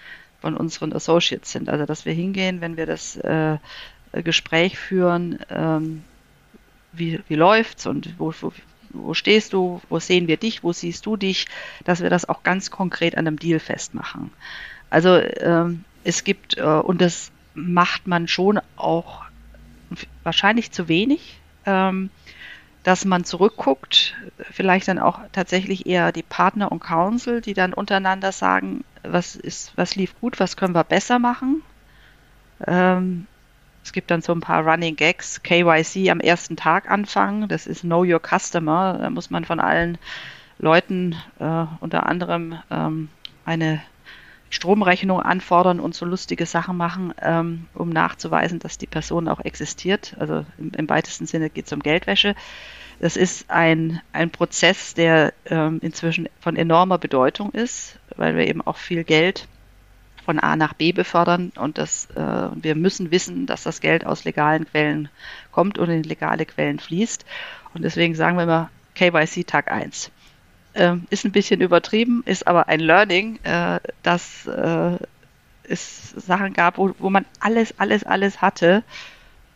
von unseren Associates sind. Also dass wir hingehen, wenn wir das äh, Gespräch führen, ähm, wie, wie läuft's und wo, wo, wo stehst du, wo sehen wir dich, wo siehst du dich, dass wir das auch ganz konkret an einem Deal festmachen. Also ähm, es gibt, äh, und das macht man schon auch wahrscheinlich zu wenig, ähm, dass man zurückguckt, vielleicht dann auch tatsächlich eher die Partner und Council, die dann untereinander sagen, was ist, was lief gut, was können wir besser machen. Ähm, es gibt dann so ein paar Running Gags, KYC am ersten Tag anfangen, das ist Know Your Customer, da muss man von allen Leuten äh, unter anderem ähm, eine Stromrechnung anfordern und so lustige Sachen machen, ähm, um nachzuweisen, dass die Person auch existiert. Also im, im weitesten Sinne geht es um Geldwäsche. Das ist ein, ein Prozess, der ähm, inzwischen von enormer Bedeutung ist, weil wir eben auch viel Geld von A nach B befördern und das, äh, wir müssen wissen, dass das Geld aus legalen Quellen kommt und in legale Quellen fließt. Und deswegen sagen wir immer KYC Tag 1. Ähm, ist ein bisschen übertrieben, ist aber ein Learning, äh, dass äh, es Sachen gab, wo, wo man alles, alles, alles hatte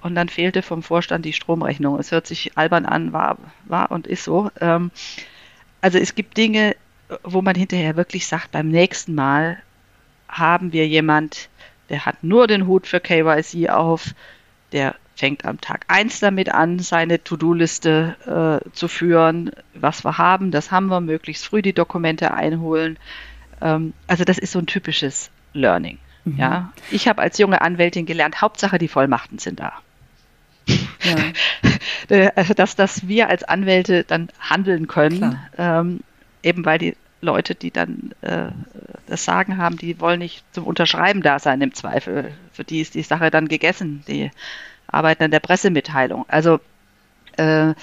und dann fehlte vom Vorstand die Stromrechnung. Es hört sich albern an, war, war und ist so. Ähm, also es gibt Dinge, wo man hinterher wirklich sagt, beim nächsten Mal haben wir jemand, der hat nur den Hut für KYC auf, der fängt am Tag 1 damit an, seine To-Do-Liste äh, zu führen, was wir haben, das haben wir, möglichst früh die Dokumente einholen. Ähm, also das ist so ein typisches Learning. Mhm. Ja, ich habe als junge Anwältin gelernt, Hauptsache die Vollmachten sind da. Ja. Äh, also dass, dass wir als Anwälte dann handeln können, ähm, eben weil die Leute, die dann äh, das Sagen haben, die wollen nicht zum Unterschreiben da sein im Zweifel. Für die ist die Sache dann gegessen. Die arbeiten an der Pressemitteilung. Also äh,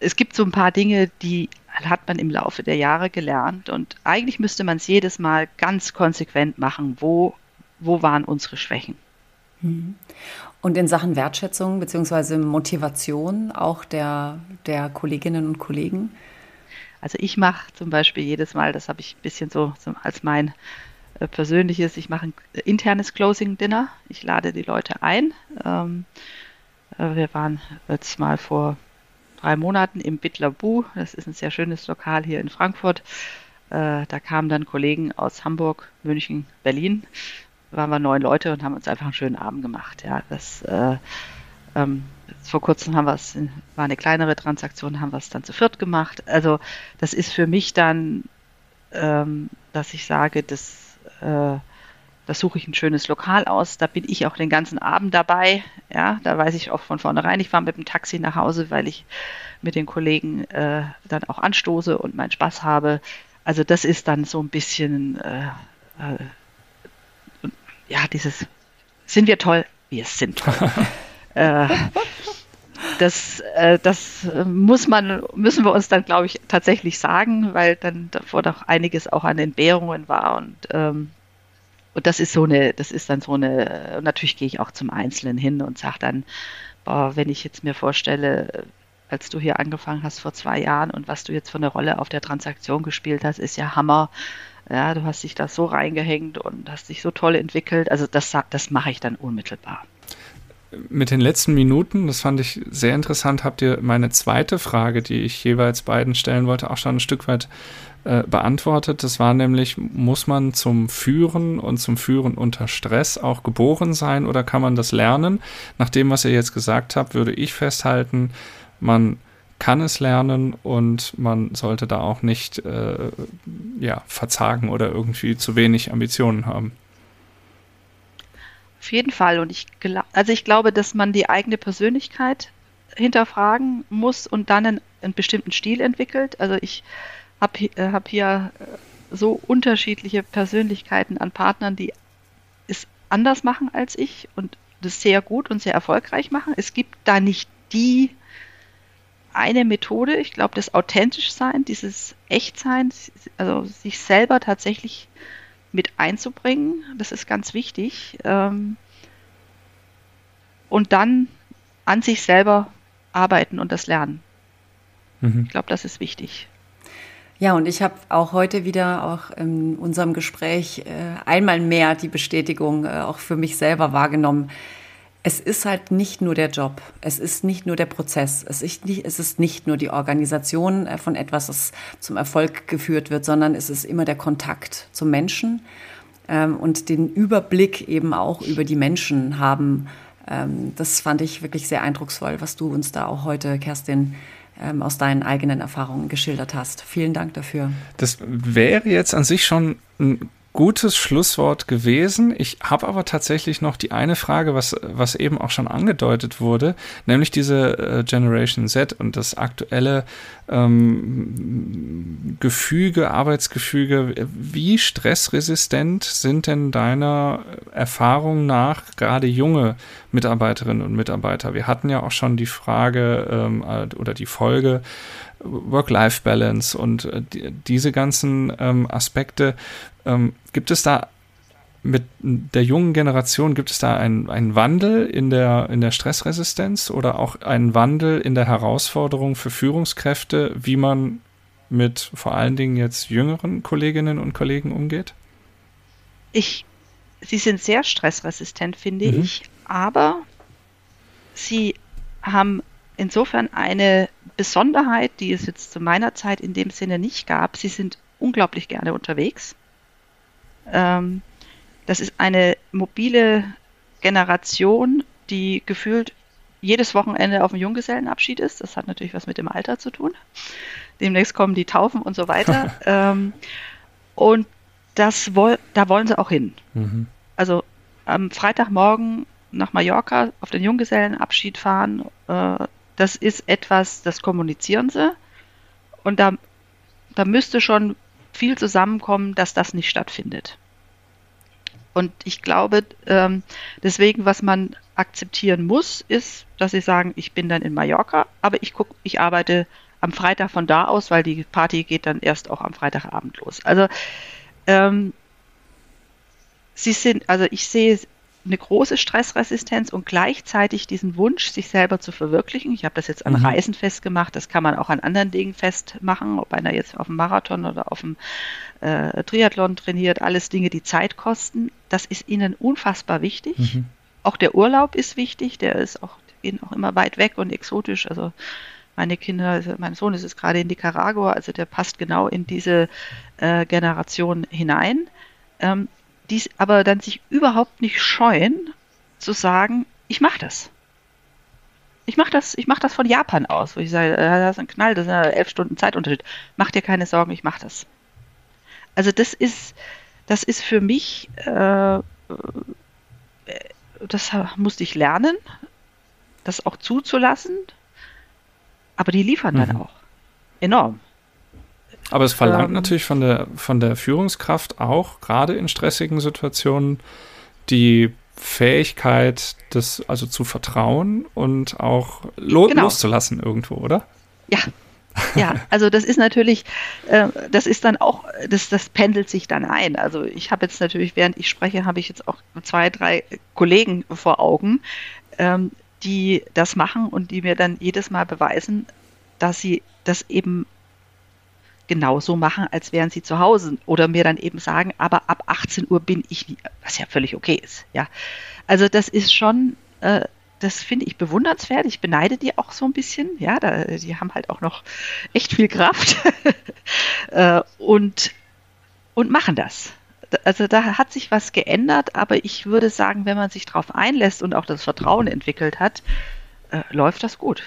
es gibt so ein paar Dinge, die hat man im Laufe der Jahre gelernt und eigentlich müsste man es jedes Mal ganz konsequent machen. Wo, wo waren unsere Schwächen? Mhm. Und in Sachen Wertschätzung bzw. Motivation auch der, der Kolleginnen und Kollegen? Also ich mache zum Beispiel jedes Mal, das habe ich ein bisschen so, so als mein äh, persönliches, ich mache ein internes Closing Dinner. Ich lade die Leute ein. Ähm, äh, wir waren jetzt mal vor drei Monaten im Bitlabu. Das ist ein sehr schönes Lokal hier in Frankfurt. Äh, da kamen dann Kollegen aus Hamburg, München, Berlin. Waren wir neun Leute und haben uns einfach einen schönen Abend gemacht. Ja, das äh, ähm, vor kurzem haben wir es, war eine kleinere Transaktion, haben wir es dann zu viert gemacht. Also das ist für mich dann, ähm, dass ich sage, das äh, da suche ich ein schönes Lokal aus, da bin ich auch den ganzen Abend dabei. Ja, da weiß ich auch von vornherein, ich fahre mit dem Taxi nach Hause, weil ich mit den Kollegen äh, dann auch anstoße und meinen Spaß habe. Also das ist dann so ein bisschen, äh, äh, ja, dieses, sind wir toll? Wir sind toll. Äh, das, äh, das muss man, müssen wir uns dann, glaube ich, tatsächlich sagen, weil dann davor doch einiges auch an Entbehrungen war und ähm, und das ist so eine, das ist dann so eine, und natürlich gehe ich auch zum Einzelnen hin und sage dann, boah, wenn ich jetzt mir vorstelle, als du hier angefangen hast vor zwei Jahren und was du jetzt für eine Rolle auf der Transaktion gespielt hast, ist ja Hammer. Ja, du hast dich da so reingehängt und hast dich so toll entwickelt. Also das, das mache ich dann unmittelbar mit den letzten Minuten, das fand ich sehr interessant, habt ihr meine zweite Frage, die ich jeweils beiden stellen wollte, auch schon ein Stück weit äh, beantwortet. Das war nämlich, muss man zum Führen und zum Führen unter Stress auch geboren sein oder kann man das lernen? Nach dem, was ihr jetzt gesagt habt, würde ich festhalten, man kann es lernen und man sollte da auch nicht äh, ja, verzagen oder irgendwie zu wenig Ambitionen haben. Auf jeden Fall. Und ich also ich glaube, dass man die eigene Persönlichkeit hinterfragen muss und dann einen, einen bestimmten Stil entwickelt. Also ich habe äh, hab hier äh, so unterschiedliche Persönlichkeiten an Partnern, die es anders machen als ich und das sehr gut und sehr erfolgreich machen. Es gibt da nicht die eine Methode. Ich glaube, das authentisch sein, dieses Echtsein, also sich selber tatsächlich mit einzubringen. Das ist ganz wichtig. Ähm, und dann an sich selber arbeiten und das lernen. Mhm. Ich glaube, das ist wichtig. Ja, und ich habe auch heute wieder auch in unserem Gespräch äh, einmal mehr die Bestätigung äh, auch für mich selber wahrgenommen es ist halt nicht nur der Job, es ist nicht nur der Prozess, es ist nicht, es ist nicht nur die Organisation äh, von etwas, das zum Erfolg geführt wird, sondern es ist immer der Kontakt zum Menschen ähm, und den Überblick eben auch über die Menschen haben. Ähm, das fand ich wirklich sehr eindrucksvoll, was du uns da auch heute, Kerstin, ähm, aus deinen eigenen Erfahrungen geschildert hast. Vielen Dank dafür. Das wäre jetzt an sich schon ein gutes Schlusswort gewesen. Ich habe aber tatsächlich noch die eine Frage, was, was eben auch schon angedeutet wurde, nämlich diese äh, Generation Z und das aktuelle ähm, Gefüge, Arbeitsgefüge. Wie stressresistent sind denn deiner Erfahrung nach gerade junge Mitarbeiterinnen und Mitarbeiter? Wir hatten ja auch schon die Frage ähm, oder die Folge, Work-Life-Balance und äh, die, diese ganzen ähm, Aspekte. Ähm, gibt es da mit der jungen Generation, gibt es da einen, einen Wandel in der, in der Stressresistenz oder auch einen Wandel in der Herausforderung für Führungskräfte, wie man mit vor allen Dingen jetzt jüngeren Kolleginnen und Kollegen umgeht? Ich, sie sind sehr stressresistent, finde mhm. ich, aber sie haben insofern eine Besonderheit, die es jetzt zu meiner Zeit in dem Sinne nicht gab. Sie sind unglaublich gerne unterwegs. Ähm, das ist eine mobile Generation, die gefühlt jedes Wochenende auf dem Junggesellenabschied ist. Das hat natürlich was mit dem Alter zu tun. Demnächst kommen die Taufen und so weiter. ähm, und das woll, da wollen sie auch hin. Mhm. Also am Freitagmorgen nach Mallorca auf den Junggesellenabschied fahren, äh, das ist etwas, das kommunizieren sie. Und da, da müsste schon viel zusammenkommen, dass das nicht stattfindet. Und ich glaube, ähm, deswegen, was man akzeptieren muss, ist, dass sie sagen, ich bin dann in Mallorca, aber ich gucke, ich arbeite am Freitag von da aus, weil die Party geht dann erst auch am Freitagabend los. Also ähm, sie sind, also ich sehe eine große Stressresistenz und gleichzeitig diesen Wunsch, sich selber zu verwirklichen. Ich habe das jetzt an mhm. Reisen festgemacht, das kann man auch an anderen Dingen festmachen, ob einer jetzt auf dem Marathon oder auf dem äh, Triathlon trainiert, alles Dinge, die Zeit kosten. Das ist ihnen unfassbar wichtig. Mhm. Auch der Urlaub ist wichtig, der ist auch, gehen auch immer weit weg und exotisch. Also meine Kinder, also mein Sohn ist jetzt gerade in Nicaragua, also der passt genau in diese äh, Generation hinein. Ähm, die aber dann sich überhaupt nicht scheuen, zu sagen, ich mache das. Ich mache das, ich mache das von Japan aus, wo ich sage, äh, das ist ein Knall, das ist ein elf Stunden Zeitunterschied. Mach dir keine Sorgen, ich mache das. Also das ist, das ist für mich, äh, äh das musste ich lernen, das auch zuzulassen. Aber die liefern mhm. dann auch enorm. Aber es verlangt ähm, natürlich von der, von der Führungskraft auch, gerade in stressigen Situationen, die Fähigkeit, das also zu vertrauen und auch lo genau. loszulassen irgendwo, oder? Ja. Ja, also das ist natürlich, äh, das ist dann auch, das, das pendelt sich dann ein. Also ich habe jetzt natürlich, während ich spreche, habe ich jetzt auch zwei, drei Kollegen vor Augen, ähm, die das machen und die mir dann jedes Mal beweisen, dass sie das eben genauso machen, als wären sie zu Hause oder mir dann eben sagen, aber ab 18 Uhr bin ich, nie, was ja völlig okay ist. Ja, also das ist schon, äh, das finde ich bewundernswert. Ich beneide die auch so ein bisschen. Ja, da, die haben halt auch noch echt viel Kraft äh, und und machen das. Also da hat sich was geändert, aber ich würde sagen, wenn man sich darauf einlässt und auch das Vertrauen entwickelt hat, äh, läuft das gut.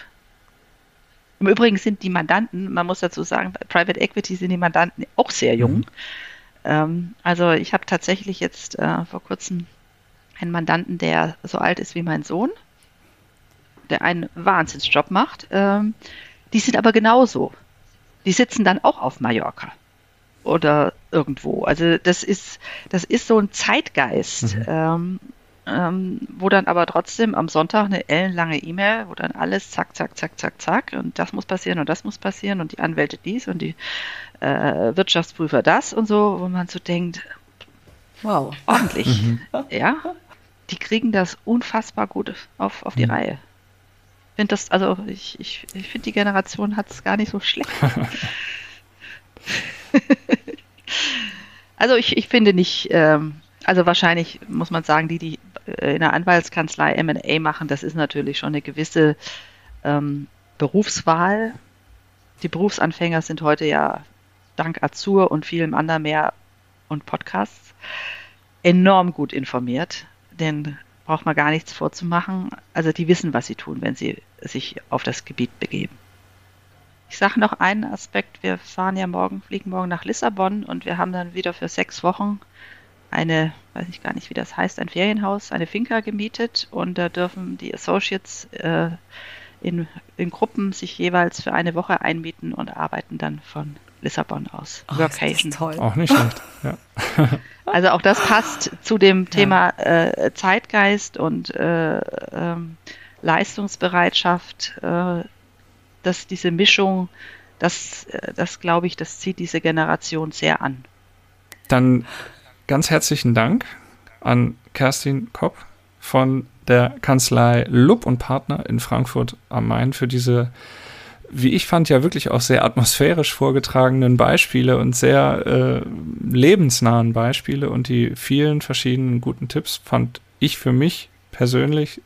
Im Übrigen sind die Mandanten, man muss dazu sagen, bei Private Equity sind die Mandanten auch sehr jung. Mhm. Ähm, also ich habe tatsächlich jetzt äh, vor kurzem einen Mandanten, der so alt ist wie mein Sohn, der einen Wahnsinnsjob macht. Ähm, die sind aber genauso. Die sitzen dann auch auf Mallorca oder irgendwo. Also das ist, das ist so ein Zeitgeist. Mhm. Ähm, ähm, wo dann aber trotzdem am Sonntag eine ellenlange E-Mail, wo dann alles zack, zack, zack, zack, zack und das muss passieren und das muss passieren und die Anwälte dies und die äh, Wirtschaftsprüfer das und so, wo man so denkt, wow, ordentlich, mhm. ja, die kriegen das unfassbar gut auf, auf die mhm. Reihe. Ich finde das, also ich, ich, ich finde die Generation hat es gar nicht so schlecht. also ich, ich finde nicht, ähm, also wahrscheinlich muss man sagen, die, die in der Anwaltskanzlei MA machen, das ist natürlich schon eine gewisse ähm, Berufswahl. Die Berufsanfänger sind heute ja dank Azur und vielem anderen mehr und Podcasts enorm gut informiert. Denn braucht man gar nichts vorzumachen. Also die wissen, was sie tun, wenn sie sich auf das Gebiet begeben. Ich sage noch einen Aspekt. Wir fahren ja morgen, fliegen morgen nach Lissabon und wir haben dann wieder für sechs Wochen eine, weiß ich gar nicht, wie das heißt, ein Ferienhaus, eine Finca gemietet und da dürfen die Associates äh, in, in Gruppen sich jeweils für eine Woche einmieten und arbeiten dann von Lissabon aus. Oh, Workation. toll. Auch nicht schlecht. Ja. Also auch das passt zu dem Thema äh, Zeitgeist und äh, ähm, Leistungsbereitschaft. Äh, dass diese Mischung, das, äh, das glaube ich, das zieht diese Generation sehr an. Dann ganz herzlichen Dank an Kerstin Kopp von der Kanzlei Lupp und Partner in Frankfurt am Main für diese, wie ich fand, ja wirklich auch sehr atmosphärisch vorgetragenen Beispiele und sehr äh, lebensnahen Beispiele. Und die vielen verschiedenen guten Tipps fand ich für mich persönlich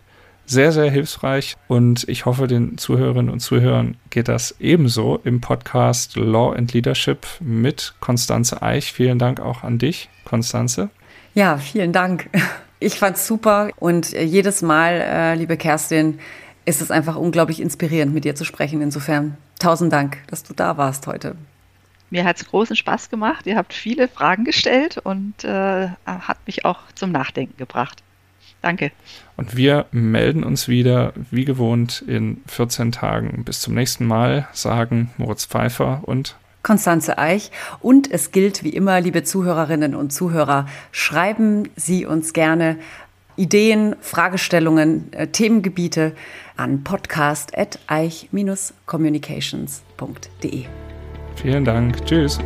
sehr, sehr hilfreich und ich hoffe, den Zuhörerinnen und Zuhörern geht das ebenso im Podcast Law and Leadership mit Konstanze Eich. Vielen Dank auch an dich, Konstanze. Ja, vielen Dank. Ich fand's super und jedes Mal, äh, liebe Kerstin, ist es einfach unglaublich inspirierend, mit dir zu sprechen. Insofern tausend Dank, dass du da warst heute. Mir hat es großen Spaß gemacht. Ihr habt viele Fragen gestellt und äh, hat mich auch zum Nachdenken gebracht. Danke. Und wir melden uns wieder, wie gewohnt, in 14 Tagen. Bis zum nächsten Mal, sagen Moritz Pfeiffer und Konstanze Eich. Und es gilt wie immer, liebe Zuhörerinnen und Zuhörer, schreiben Sie uns gerne Ideen, Fragestellungen, äh, Themengebiete an podcast.eich-communications.de. Vielen Dank. Tschüss.